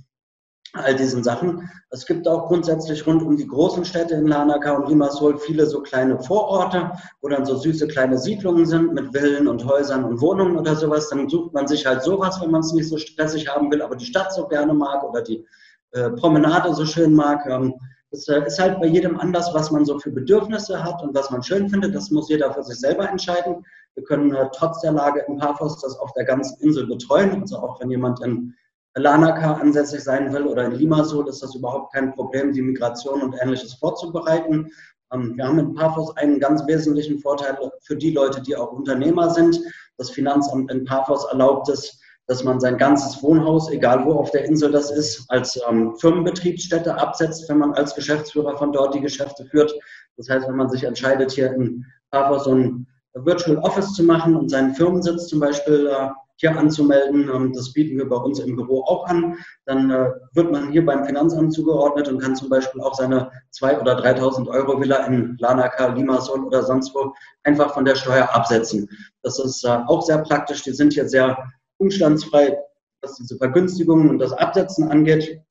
B: all diesen Sachen. Es gibt auch grundsätzlich rund um die großen Städte in Lanaka und Limassol viele so kleine Vororte, wo dann so süße kleine Siedlungen sind mit Villen und Häusern und Wohnungen oder sowas. Dann sucht man sich halt sowas, wenn man es nicht so stressig haben will, aber die Stadt so gerne mag oder die äh, Promenade so schön mag. Ähm, das äh, ist halt bei jedem anders, was man so für Bedürfnisse hat und was man schön findet. Das muss jeder für sich selber entscheiden. Wir können äh, trotz der Lage in Paphos das auf der ganzen Insel betreuen. Also auch wenn jemand in Lanaka ansässig sein will oder in Limassol, ist das überhaupt kein Problem, die Migration und Ähnliches vorzubereiten. Ähm, wir haben in Paphos einen ganz wesentlichen Vorteil für die Leute, die auch Unternehmer sind. Das Finanzamt in Paphos erlaubt es, dass man sein ganzes Wohnhaus, egal wo auf der Insel das ist, als ähm, Firmenbetriebsstätte absetzt, wenn man als Geschäftsführer von dort die Geschäfte führt. Das heißt, wenn man sich entscheidet, hier in Paphos so ein Virtual Office zu machen und seinen Firmensitz zum Beispiel äh, hier anzumelden. Ähm, das bieten wir bei uns im Büro auch an. Dann äh, wird man hier beim Finanzamt zugeordnet und kann zum Beispiel auch seine 2.000 oder 3.000 Euro Villa in Lanaka, Limassol oder sonst wo einfach von der Steuer absetzen. Das ist äh, auch sehr praktisch. Die sind hier sehr umstandsfrei, was diese Vergünstigungen und das Absetzen angeht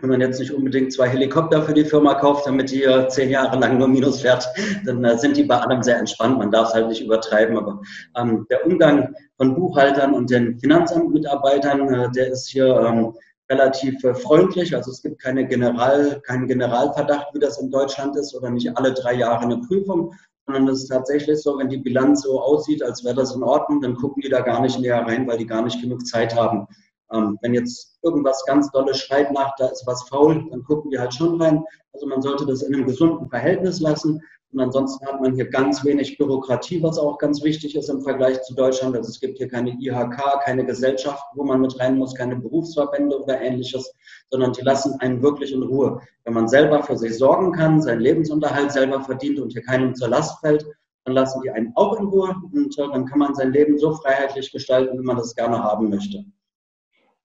B: wenn man jetzt nicht unbedingt zwei Helikopter für die Firma kauft, damit die zehn Jahre lang nur Minus fährt, dann äh, sind die bei allem sehr entspannt. Man darf es halt nicht übertreiben. Aber ähm, der Umgang von Buchhaltern und den Finanzamtmitarbeitern, äh, der ist hier ähm, relativ äh, freundlich. Also es gibt keine General, keinen Generalverdacht, wie das in Deutschland ist, oder nicht alle drei Jahre eine Prüfung, sondern es ist tatsächlich so, wenn die Bilanz so aussieht, als wäre das in Ordnung, dann gucken die da gar nicht näher rein, weil die gar nicht genug Zeit haben. Ähm, wenn jetzt irgendwas ganz Dolles schreit nach, da ist was faul, dann gucken wir halt schon rein. Also man sollte das in einem gesunden Verhältnis lassen. Und ansonsten hat man hier ganz wenig Bürokratie, was auch ganz wichtig ist im Vergleich zu Deutschland. Also es gibt hier keine IHK, keine Gesellschaft, wo man mit rein muss, keine Berufsverbände oder ähnliches, sondern die lassen einen wirklich in Ruhe. Wenn man selber für sich sorgen kann, seinen Lebensunterhalt selber verdient und hier keinem zur Last fällt, dann lassen die einen auch in Ruhe und äh, dann kann man sein Leben so freiheitlich gestalten, wie man das gerne haben möchte.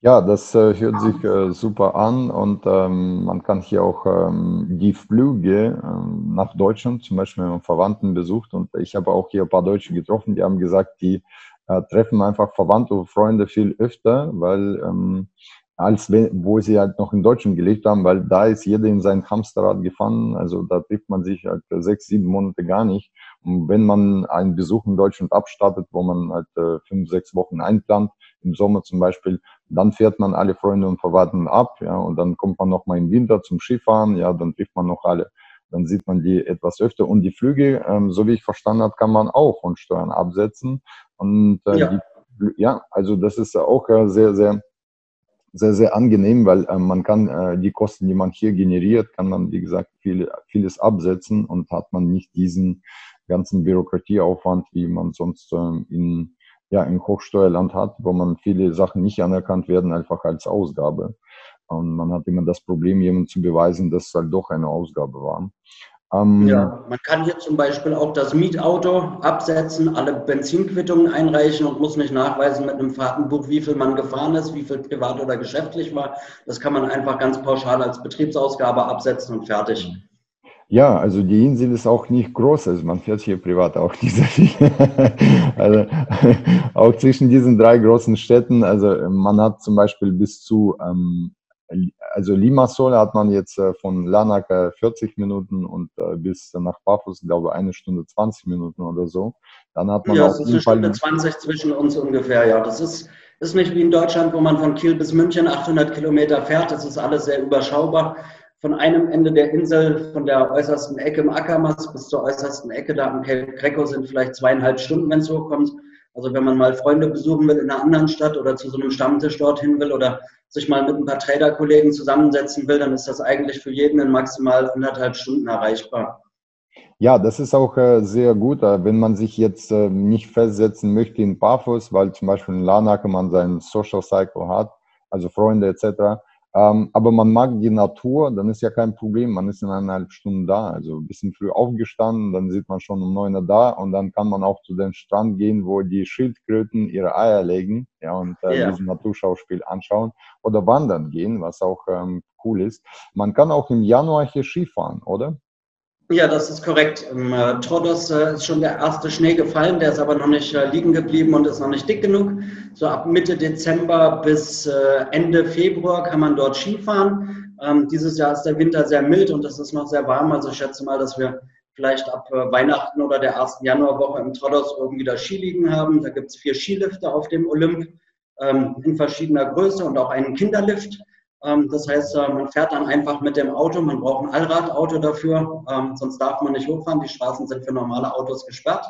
A: Ja, das äh, hört sich äh, super an und ähm, man kann hier auch ähm, die Flüge ähm, nach Deutschland, zum Beispiel wenn man Verwandten besucht und ich habe auch hier ein paar Deutsche getroffen, die haben gesagt, die äh, treffen einfach Verwandte und Freunde viel öfter, weil ähm, als wenn, wo sie halt noch in Deutschland gelebt haben, weil da ist jeder in sein Hamsterrad gefangen, also da trifft man sich halt sechs, sieben Monate gar nicht. Und wenn man einen Besuch in Deutschland abstattet, wo man halt äh, fünf, sechs Wochen einplant, im Sommer zum Beispiel, dann fährt man alle Freunde und Verwandten ab, ja, und dann kommt man noch mal im Winter zum Skifahren, ja, dann trifft man noch alle. Dann sieht man die etwas öfter. Und die Flüge, ähm, so wie ich verstanden habe, kann man auch von Steuern absetzen. Und äh, ja. Die, ja, also das ist auch äh, sehr, sehr, sehr, sehr angenehm, weil äh, man kann äh, die Kosten, die man hier generiert, kann man, wie gesagt, viel, vieles absetzen und hat man nicht diesen ganzen Bürokratieaufwand, wie man sonst äh, in ja ein Hochsteuerland hat, wo man viele Sachen nicht anerkannt werden, einfach als Ausgabe. Und man hat immer das Problem, jemandem zu beweisen, dass es halt doch eine Ausgabe war.
B: Ähm, ja, man kann hier zum Beispiel auch das Mietauto absetzen, alle Benzinquittungen einreichen und muss nicht nachweisen mit einem Fahrtenbuch, wie viel man gefahren ist, wie viel privat oder geschäftlich war. Das kann man einfach ganz pauschal als Betriebsausgabe absetzen und fertig.
A: Ja, also die Insel ist auch nicht groß, also man fährt hier privat auch [laughs] nicht viel. also auch zwischen diesen drei großen Städten, also man hat zum Beispiel bis zu, ähm, also Limassol hat man jetzt äh, von Larnaca 40 Minuten und äh, bis nach Paphos, glaube ich, eine Stunde 20 Minuten oder so.
B: Dann hat man ja, es ist eine Stunde 20 zwischen uns ungefähr, ja. Das ist, ist nicht wie in Deutschland, wo man von Kiel bis München 800 Kilometer fährt. Das ist alles sehr überschaubar von einem Ende der Insel, von der äußersten Ecke im Ackermass bis zur äußersten Ecke da am Cape Greco sind vielleicht zweieinhalb Stunden, wenn es hochkommt. Also wenn man mal Freunde besuchen will in einer anderen Stadt oder zu so einem Stammtisch dorthin will oder sich mal mit ein paar Trader-Kollegen zusammensetzen will, dann ist das eigentlich für jeden in maximal anderthalb Stunden erreichbar.
A: Ja, das ist auch äh, sehr gut, äh, wenn man sich jetzt äh, nicht festsetzen möchte in Paphos, weil zum Beispiel in Larnaca man seinen Social Cycle hat, also Freunde etc. Ähm, aber man mag die Natur, dann ist ja kein Problem. Man ist in eineinhalb Stunden da. Also ein bisschen früh aufgestanden, dann sieht man schon um neun Uhr da und dann kann man auch zu dem Strand gehen, wo die Schildkröten ihre Eier legen ja, und äh, ja. dieses Naturschauspiel anschauen oder wandern gehen, was auch ähm, cool ist. Man kann auch im Januar hier Skifahren, oder?
B: Ja, das ist korrekt. Im äh, Trodos äh, ist schon der erste Schnee gefallen, der ist aber noch nicht äh, liegen geblieben und ist noch nicht dick genug. So ab Mitte Dezember bis äh, Ende Februar kann man dort Skifahren. Ähm, dieses Jahr ist der Winter sehr mild und es ist noch sehr warm. Also ich schätze mal, dass wir vielleicht ab äh, Weihnachten oder der ersten Januarwoche im Trodos irgendwie da Skiliegen haben. Da gibt es vier Skilifte auf dem Olymp ähm, in verschiedener Größe und auch einen Kinderlift. Ähm, das heißt, äh, man fährt dann einfach mit dem Auto, man braucht ein Allradauto dafür, ähm, sonst darf man nicht hochfahren. Die Straßen sind für normale Autos gesperrt.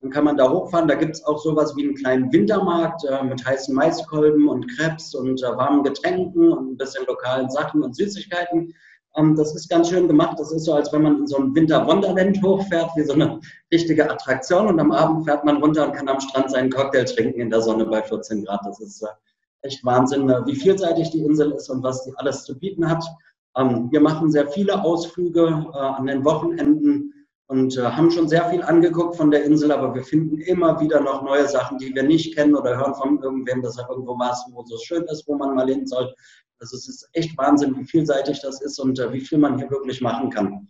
B: Dann kann man da hochfahren. Da gibt es auch sowas wie einen kleinen Wintermarkt äh, mit heißen Maiskolben und Krebs und äh, warmen Getränken und ein bisschen lokalen Sachen und Süßigkeiten. Ähm, das ist ganz schön gemacht. Das ist so, als wenn man in so ein Winter-Wonderland [laughs] hochfährt, wie so eine richtige Attraktion. Und am Abend fährt man runter und kann am Strand seinen Cocktail trinken in der Sonne bei 14 Grad. Das ist echt Wahnsinn, äh, wie vielseitig die Insel ist und was die alles zu bieten hat. Ähm, wir machen sehr viele Ausflüge äh, an den Wochenenden und äh, haben schon sehr viel angeguckt von der Insel, aber wir finden immer wieder noch neue Sachen, die wir nicht kennen oder hören von irgendwem, dass er irgendwo was, wo so schön ist, wo man mal hin soll. Also es ist echt Wahnsinn, wie vielseitig das ist und wie viel man hier wirklich machen kann.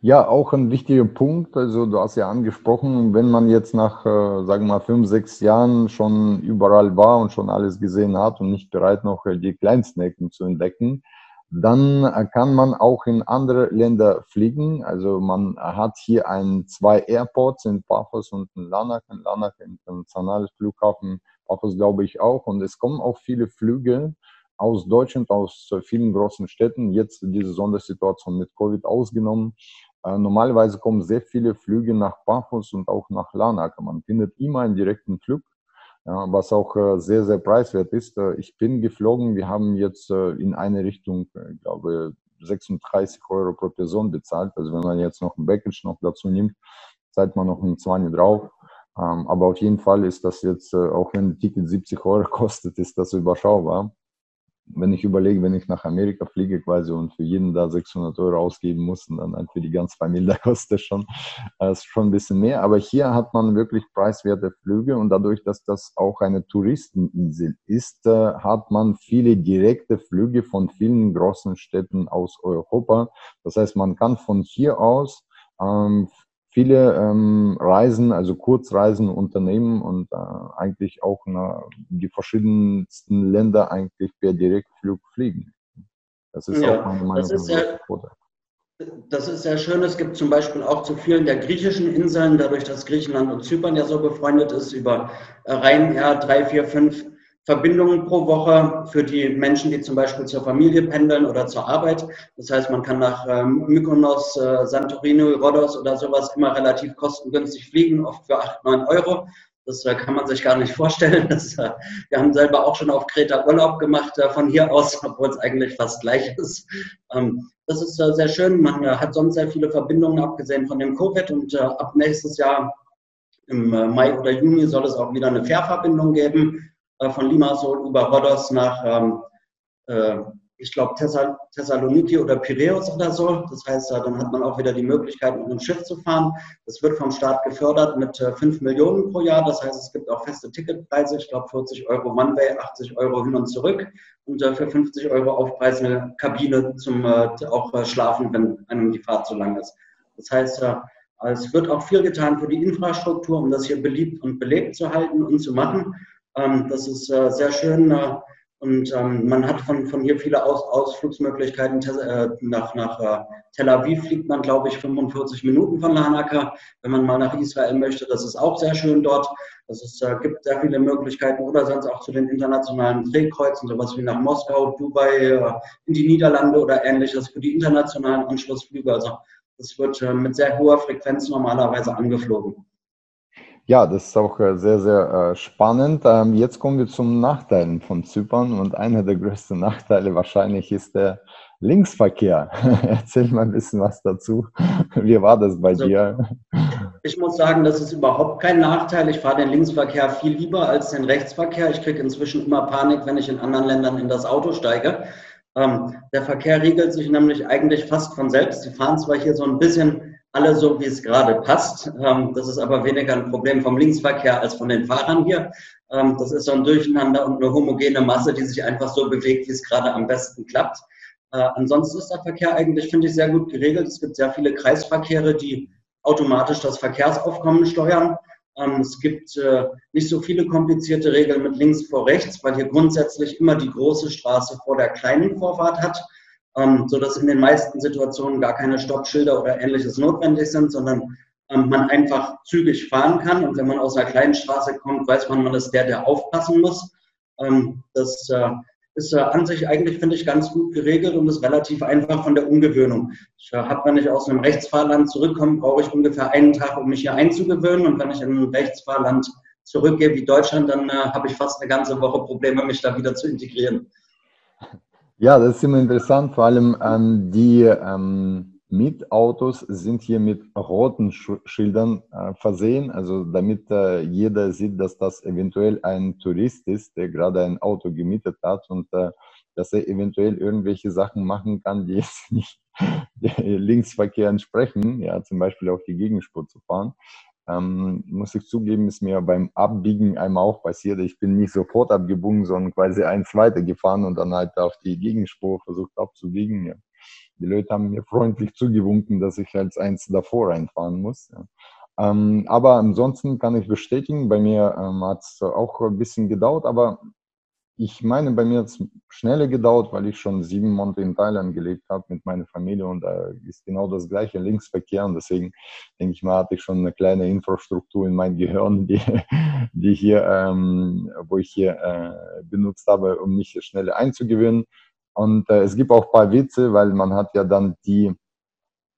A: Ja, auch ein wichtiger Punkt. Also du hast ja angesprochen, wenn man jetzt nach, äh, sagen wir mal, fünf, sechs Jahren schon überall war und schon alles gesehen hat und nicht bereit noch äh, die kleinsten Ecken zu entdecken, dann äh, kann man auch in andere Länder fliegen. Also man hat hier ein, zwei Airports in Paphos und in Lanak. In Lanak internationales Flughafen, Paphos glaube ich auch. Und es kommen auch viele Flüge aus Deutschland, aus vielen großen Städten. Jetzt diese Sondersituation mit Covid ausgenommen äh, normalerweise kommen sehr viele Flüge nach Paphos und auch nach Larnaca. Man findet immer einen direkten Flug, was auch äh, sehr, sehr preiswert ist. Äh, ich bin geflogen, wir haben jetzt äh, in eine Richtung, äh, ich glaube, 36 Euro pro Person bezahlt. Also wenn man jetzt noch ein Package noch dazu nimmt, zahlt man noch ein 20 drauf. Ähm, aber auf jeden Fall ist das jetzt, äh, auch wenn ein Ticket 70 Euro [laughs] kostet, ist das überschaubar wenn ich überlege, wenn ich nach Amerika fliege quasi und für jeden da 600 Euro ausgeben muss und dann halt für die ganze Familie [laughs] kostet das schon, das schon ein bisschen mehr. Aber hier hat man wirklich preiswerte Flüge und dadurch, dass das auch eine Touristeninsel ist, äh, hat man viele direkte Flüge von vielen großen Städten aus Europa. Das heißt, man kann von hier aus ähm, viele ähm, Reisen, also Kurzreisen unternehmen und äh, eigentlich auch in die verschiedensten Länder eigentlich per Direktflug fliegen.
B: Das ist ja, auch meine Meinung. Das ist, sehr, das ist sehr schön. Es gibt zum Beispiel auch zu vielen der griechischen Inseln, dadurch, dass Griechenland und Zypern ja so befreundet ist, über äh, Ryanair drei, vier, fünf Verbindungen pro Woche für die Menschen, die zum Beispiel zur Familie pendeln oder zur Arbeit. Das heißt, man kann nach ähm, Mykonos, äh, Santorini, Rhodos oder sowas immer relativ kostengünstig fliegen, oft für 8, 9 Euro. Das äh, kann man sich gar nicht [laughs] vorstellen. Das, äh, wir haben selber auch schon auf Kreta Urlaub gemacht äh, von hier aus, [laughs] obwohl es eigentlich fast gleich ist. Ähm, das ist äh, sehr schön. Man äh, hat sonst sehr viele Verbindungen, abgesehen von dem Covid. Und ab nächstes Jahr im Mai oder Juni soll es auch wieder eine Fährverbindung geben von Limassol über Rhodos nach, ähm, äh, ich glaube, Thessal Thessaloniki oder Piräus oder so. Das heißt, äh, dann hat man auch wieder die Möglichkeit, mit einem Schiff zu fahren. Das wird vom Staat gefördert mit äh, 5 Millionen pro Jahr. Das heißt, es gibt auch feste Ticketpreise. Ich glaube, 40 Euro One-Way, 80 Euro hin und zurück. Und äh, für 50 Euro Aufpreis eine Kabine zum äh, auch äh, Schlafen, wenn einem die Fahrt zu lang ist. Das heißt, äh, es wird auch viel getan für die Infrastruktur, um das hier beliebt und belebt zu halten und zu machen. Ähm, das ist äh, sehr schön. Äh, Und ähm, man hat von, von hier viele Aus, Ausflugsmöglichkeiten. Äh, nach, nach Tel Aviv fliegt man, glaube ich, 45 Minuten von Lanaka. Wenn man mal nach Israel möchte, das ist auch sehr schön dort. Es gibt sehr viele Möglichkeiten oder sonst auch zu den internationalen Drehkreuzen, sowas wie nach Moskau, Dubai, in die Niederlande oder ähnliches für die internationalen Anschlussflüge. Also das wird mit sehr hoher Frequenz normalerweise angeflogen.
A: Ja, das ist auch äh, sehr, sehr äh, spannend. Ähm, jetzt kommen wir zum Nachteilen von Zypern und einer der größten Nachteile wahrscheinlich ist der Linksverkehr. [laughs] Erzähl mal ein bisschen was dazu. Wie war das bei also, dir?
B: Ich muss sagen, das ist überhaupt kein Nachteil. Ich fahre den Linksverkehr viel lieber als den Rechtsverkehr. Ich kriege inzwischen immer Panik, wenn ich in anderen Ländern in das Auto steige. Ähm, der Verkehr regelt sich nämlich eigentlich fast von selbst. Die fahren zwar hier so ein bisschen alle so, wie es gerade passt. Ähm, das ist aber weniger ein Problem vom Linksverkehr als von den Fahrern hier. Ähm, das ist so ein Durcheinander und eine homogene Masse, die sich einfach so bewegt, wie es gerade am besten klappt. Äh, ansonsten ist der Verkehr eigentlich, finde ich, sehr gut geregelt. Es gibt sehr viele Kreisverkehre, die automatisch das Verkehrsaufkommen steuern. Ähm, es gibt äh, nicht so viele komplizierte Regeln mit links vor rechts, weil hier grundsätzlich immer die große Straße vor der kleinen Vorfahrt hat ähm, sodass in den meisten Situationen gar keine Stoppschilder oder ähnliches notwendig sind, sondern ähm, man einfach zügig fahren kann. Und wenn man aus einer kleinen Straße kommt, weiß man, man ist der, der aufpassen muss. Ähm, das äh, ist äh, an sich eigentlich, finde ich, ganz gut geregelt und ist relativ einfach von der Umgewöhnung. Ich äh, habe, wenn ich aus einem Rechtsfahrland zurückkomme, brauche ich ungefähr einen Tag, um mich hier einzugewöhnen. Und wenn ich in ein Rechtsfahrland zurückgehe wie Deutschland, dann äh, habe ich fast eine ganze Woche Probleme, mich da wieder zu integrieren.
A: Ja, das ist immer interessant. Vor allem ähm, die ähm, Mietautos sind hier mit roten Sch Schildern äh, versehen, also damit äh, jeder sieht, dass das eventuell ein Tourist ist, der gerade ein Auto gemietet hat und äh, dass er eventuell irgendwelche Sachen machen kann, die jetzt [laughs] nicht Linksverkehr entsprechen, ja, zum Beispiel auf die Gegenspur zu fahren. Ähm, muss ich zugeben, ist mir beim Abbiegen einmal auch passiert. Ich bin nicht sofort abgebogen, sondern quasi eins weiter gefahren und dann halt auf die Gegenspur versucht abzubiegen. Ja. Die Leute haben mir freundlich zugewunken, dass ich als eins davor reinfahren muss. Ja. Ähm, aber ansonsten kann ich bestätigen, bei mir ähm, hat es auch ein bisschen gedauert, aber ich meine, bei mir hat es schneller gedauert, weil ich schon sieben Monate in Thailand gelebt habe mit meiner Familie und da ist genau das gleiche Linksverkehr und deswegen denke ich mal, hatte ich schon eine kleine Infrastruktur in meinem Gehirn, [laughs] die, die hier, ähm, wo ich hier äh, benutzt habe, um mich schneller einzugewöhnen. Und äh, es gibt auch ein paar Witze, weil man hat ja dann die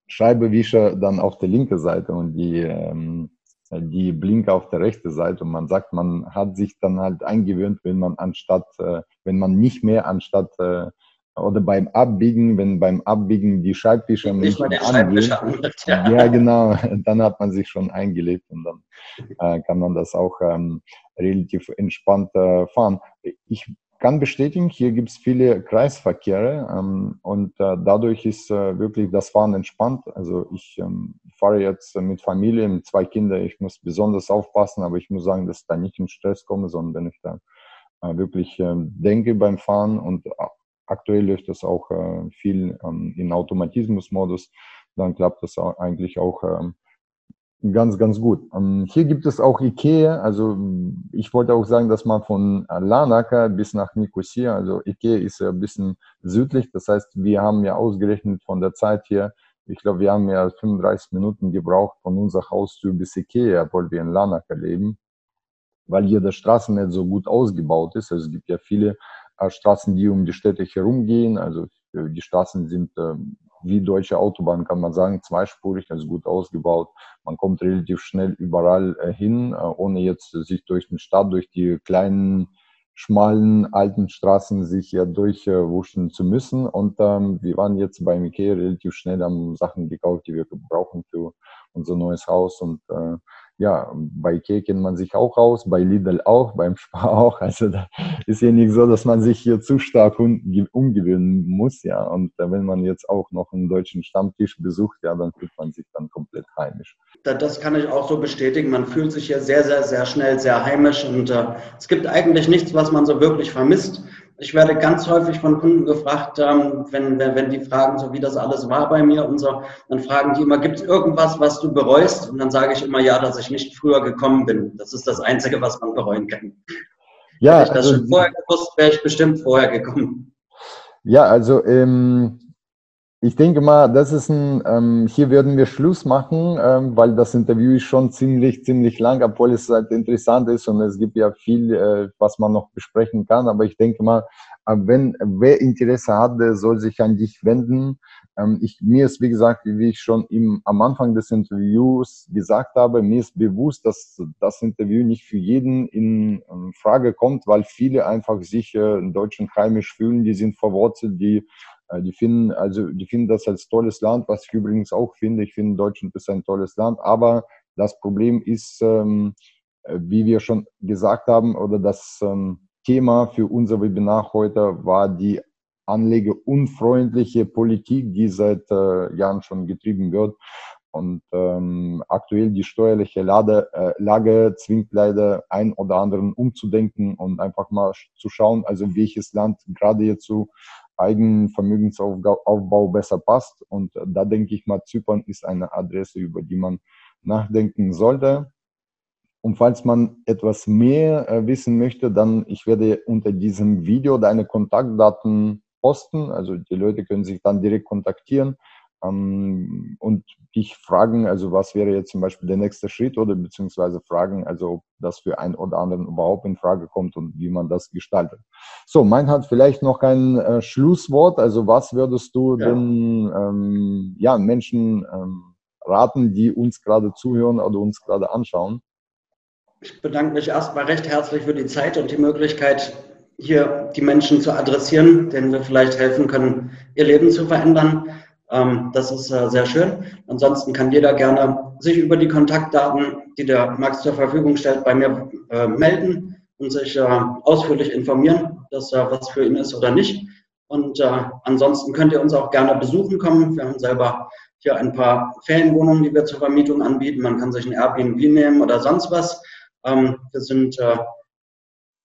A: Scheibewischer dann auf der linken Seite und die ähm, die Blinker auf der rechten Seite und man sagt, man hat sich dann halt eingewöhnt, wenn man anstatt, äh, wenn man nicht mehr anstatt äh, oder beim Abbiegen, wenn beim Abbiegen die Schreibtische
B: nicht mehr angehen,
A: ja. ja. genau, [laughs] dann hat man sich schon eingelebt und dann äh, kann man das auch ähm, relativ entspannt äh, fahren. Ich kann bestätigen, hier gibt es viele Kreisverkehre ähm, und äh, dadurch ist äh, wirklich das Fahren entspannt. Also ich ähm, fahre jetzt mit Familie, mit zwei Kindern, ich muss besonders aufpassen, aber ich muss sagen, dass ich da nicht in Stress komme, sondern wenn ich da äh, wirklich ähm, denke beim Fahren und äh, aktuell läuft das auch äh, viel ähm, in Automatismusmodus, dann klappt das auch eigentlich auch ähm, Ganz, ganz gut. Ähm, hier gibt es auch Ikea. Also ich wollte auch sagen, dass man von Larnaca bis nach Nicosia, also Ikea ist ja ein bisschen südlich. Das heißt, wir haben ja ausgerechnet von der Zeit hier, ich glaube, wir haben ja 35 Minuten gebraucht von unserer Haustür bis Ikea, obwohl wir in Larnaca leben, weil hier das Straßennetz so gut ausgebaut ist. Also es gibt ja viele äh, Straßen, die um die Städte herumgehen. Also die Straßen sind ähm, wie deutsche Autobahn, kann man sagen, zweispurig, also gut ausgebaut. Man kommt relativ schnell überall äh, hin, äh, ohne jetzt sich durch den Stadt, durch die kleinen, schmalen, alten Straßen sich ja durchwuschen zu müssen. Und ähm, wir waren jetzt bei Ikea relativ schnell, haben Sachen gekauft, die wir brauchen für unser neues Haus und äh, ja, bei Ikea kennt man sich auch aus, bei Lidl auch, [laughs] beim Spar auch. Also da ist ja nicht so, dass man sich hier zu stark umgewöhnen muss, ja. Und wenn man jetzt auch noch einen deutschen Stammtisch besucht, ja, dann fühlt man sich dann komplett heimisch.
B: Das kann ich auch so bestätigen. Man fühlt sich hier sehr, sehr, sehr schnell sehr heimisch und äh, es gibt eigentlich nichts, was man so wirklich vermisst. Ich werde ganz häufig von Kunden gefragt, ähm, wenn, wenn, die fragen, so wie das alles war bei mir und so, dann fragen die immer, gibt es irgendwas, was du bereust? Und dann sage ich immer, ja, dass ich nicht früher gekommen bin. Das ist das Einzige, was man bereuen kann. Ja, Hätte ich das also, schon vorher gewusst, wäre ich bestimmt vorher gekommen.
A: Ja, also ähm, ich denke mal, das ist ein, ähm, hier würden wir Schluss machen, ähm, weil das Interview ist schon ziemlich, ziemlich lang, obwohl es halt interessant ist und es gibt ja viel, äh, was man noch besprechen kann. Aber ich denke mal, äh, wenn wer Interesse hat, der soll sich an dich wenden. Ähm, ich, mir ist, wie gesagt, wie ich schon im, am Anfang des Interviews gesagt habe, mir ist bewusst, dass das Interview nicht für jeden in, Frage kommt, weil viele einfach sich äh, in Deutschland heimisch fühlen, die sind verwurzelt, die die finden, also, die finden das als tolles Land, was ich übrigens auch finde. Ich finde, Deutschland ist ein tolles Land. Aber das Problem ist, ähm, äh, wie wir schon gesagt haben, oder das ähm, Thema für unser Webinar heute war die anlegerunfreundliche Politik, die seit äh, Jahren schon getrieben wird. Und ähm, aktuell die steuerliche Lade, äh, Lage zwingt leider ein oder anderen umzudenken und einfach mal zu schauen, also welches Land gerade jetzt so Eigenvermögensaufbau besser passt. Und da denke ich mal, Zypern ist eine Adresse, über die man nachdenken sollte. Und falls man etwas mehr äh, wissen möchte, dann ich werde unter diesem Video deine Kontaktdaten posten. Also die Leute können sich dann direkt kontaktieren ähm, und dich fragen, also was wäre jetzt zum Beispiel der nächste Schritt oder beziehungsweise fragen, also ob das für einen oder anderen überhaupt in Frage kommt und wie man das gestaltet. So, mein hat vielleicht noch ein äh, Schlusswort. Also was würdest du ja. den ähm, ja, Menschen ähm, raten, die uns gerade zuhören oder uns gerade anschauen?
B: Ich bedanke mich erstmal recht herzlich für die Zeit und die Möglichkeit, hier die Menschen zu adressieren, denen wir vielleicht helfen können, ihr Leben zu verändern. Ähm, das ist äh, sehr schön. Ansonsten kann jeder gerne sich über die Kontaktdaten, die der Max zur Verfügung stellt, bei mir äh, melden und sich äh, ausführlich informieren, ob das was für ihn ist oder nicht. Und ansonsten könnt ihr uns auch gerne besuchen kommen. Wir haben selber hier ein paar Ferienwohnungen, die wir zur Vermietung anbieten. Man kann sich ein Airbnb nehmen oder sonst was. Ähm, wir sind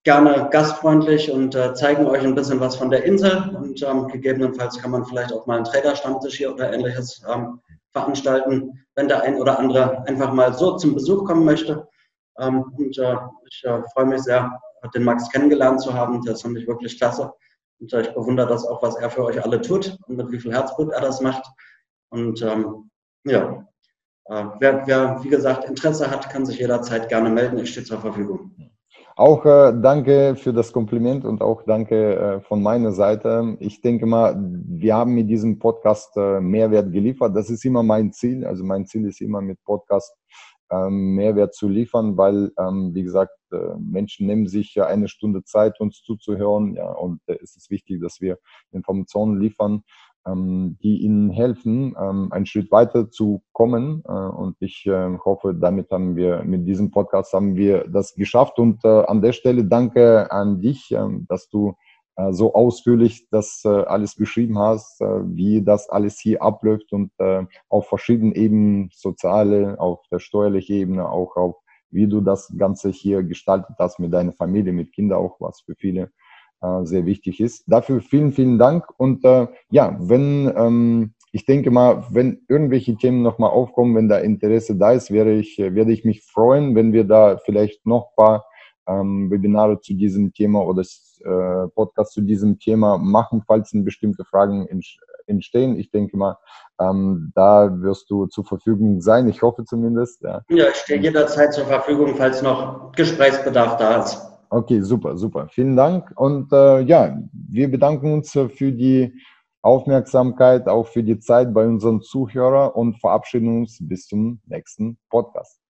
B: gerne gastfreundlich und äh, zeigen euch ein bisschen was von der Insel und ähm, gegebenenfalls kann man vielleicht auch mal einen Trader-Stammtisch hier oder ähnliches ähm, veranstalten, wenn der ein oder andere einfach mal so zum Besuch kommen möchte. Ähm, und äh, ich äh, freue mich sehr, den Max kennengelernt zu haben. Der ist nämlich wirklich klasse. Und äh, ich bewundere das auch, was er für euch alle tut und mit wie viel Herzblut er das macht. Und ähm, ja, äh, wer, wer, wie gesagt, Interesse hat, kann sich jederzeit gerne melden. Ich stehe zur Verfügung.
A: Auch äh, danke für das Kompliment und auch danke äh, von meiner Seite. Ich denke mal, wir haben mit diesem Podcast äh, Mehrwert geliefert. Das ist immer mein Ziel. Also mein Ziel ist immer mit Podcast ähm, Mehrwert zu liefern, weil, ähm, wie gesagt, äh, Menschen nehmen sich ja eine Stunde Zeit, uns zuzuhören. Ja, und äh, es ist wichtig, dass wir Informationen liefern, die ihnen helfen, ähm, einen Schritt weiter zu kommen. Äh, und ich äh, hoffe, damit haben wir, mit diesem Podcast haben wir das geschafft. Und äh, an der Stelle danke an dich, ähm, dass du so ausführlich das alles beschrieben hast, wie das alles hier abläuft und auf verschiedenen Ebenen, soziale, auf der steuerlichen Ebene, auch auf wie du das Ganze hier gestaltet hast mit deiner Familie, mit Kindern auch, was für viele sehr wichtig ist. Dafür vielen, vielen Dank. Und äh, ja, wenn, ähm, ich denke mal, wenn irgendwelche Themen nochmal aufkommen, wenn da Interesse da ist, wäre ich, äh, werde ich mich freuen, wenn wir da vielleicht noch ein paar ähm, Webinare zu diesem Thema oder äh, Podcast zu diesem Thema machen, falls bestimmte Fragen entstehen. Ich denke mal, ähm, da wirst du zur Verfügung sein. Ich hoffe zumindest.
B: Ja, ja ich stehe jederzeit zur Verfügung, falls noch Gesprächsbedarf da ist.
A: Okay, super, super. Vielen Dank. Und äh, ja, wir bedanken uns für die Aufmerksamkeit, auch für die Zeit bei unseren Zuhörern und verabschieden uns bis zum nächsten Podcast.